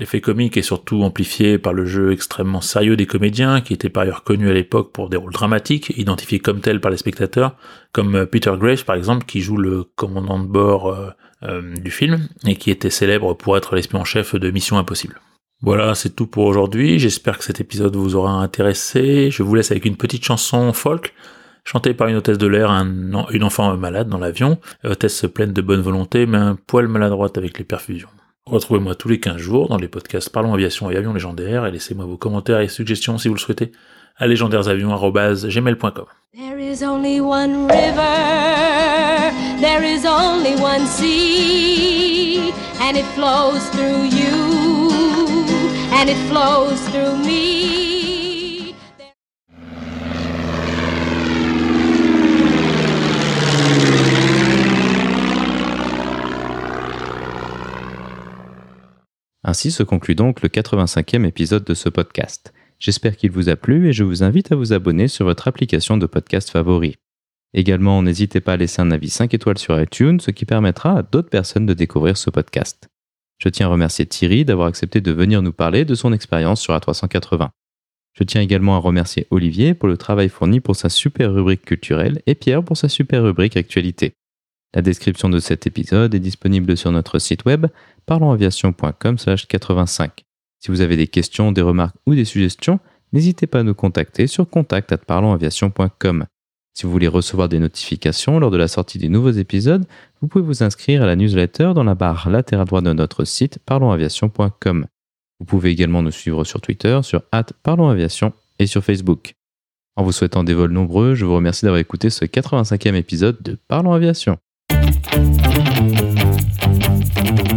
L'effet comique est surtout amplifié par le jeu extrêmement sérieux des comédiens, qui étaient par ailleurs connus à l'époque pour des rôles dramatiques, identifiés comme tels par les spectateurs, comme Peter Graves par exemple, qui joue le commandant de bord du film, et qui était célèbre pour être l'espion chef de Mission Impossible. Voilà, c'est tout pour aujourd'hui, j'espère que cet épisode vous aura intéressé, je vous laisse avec une petite chanson folk, chantée par une hôtesse de l'air, un, une enfant malade dans l'avion, hôtesse pleine de bonne volonté, mais un poil maladroite avec les perfusions. Retrouvez-moi tous les 15 jours dans les podcasts Parlons Aviation et Avions Légendaires et laissez-moi vos commentaires et suggestions si vous le souhaitez à légendairesavions.gmail.com. There is only one river, there is only one sea, and it flows through you, and it flows through me. Ainsi se conclut donc le 85e épisode de ce podcast. J'espère qu'il vous a plu et je vous invite à vous abonner sur votre application de podcast favori. Également, n'hésitez pas à laisser un avis 5 étoiles sur iTunes, ce qui permettra à d'autres personnes de découvrir ce podcast. Je tiens à remercier Thierry d'avoir accepté de venir nous parler de son expérience sur A380. Je tiens également à remercier Olivier pour le travail fourni pour sa super rubrique culturelle et Pierre pour sa super rubrique actualité. La description de cet épisode est disponible sur notre site web parlonsaviation.com/85. Si vous avez des questions, des remarques ou des suggestions, n'hésitez pas à nous contacter sur contact@parlonsaviation.com. Si vous voulez recevoir des notifications lors de la sortie des nouveaux épisodes, vous pouvez vous inscrire à la newsletter dans la barre latérale droite de notre site parlonsaviation.com. Vous pouvez également nous suivre sur Twitter, sur @parlonsaviation et sur Facebook. En vous souhaitant des vols nombreux, je vous remercie d'avoir écouté ce 85e épisode de Parlons Aviation. Thank you.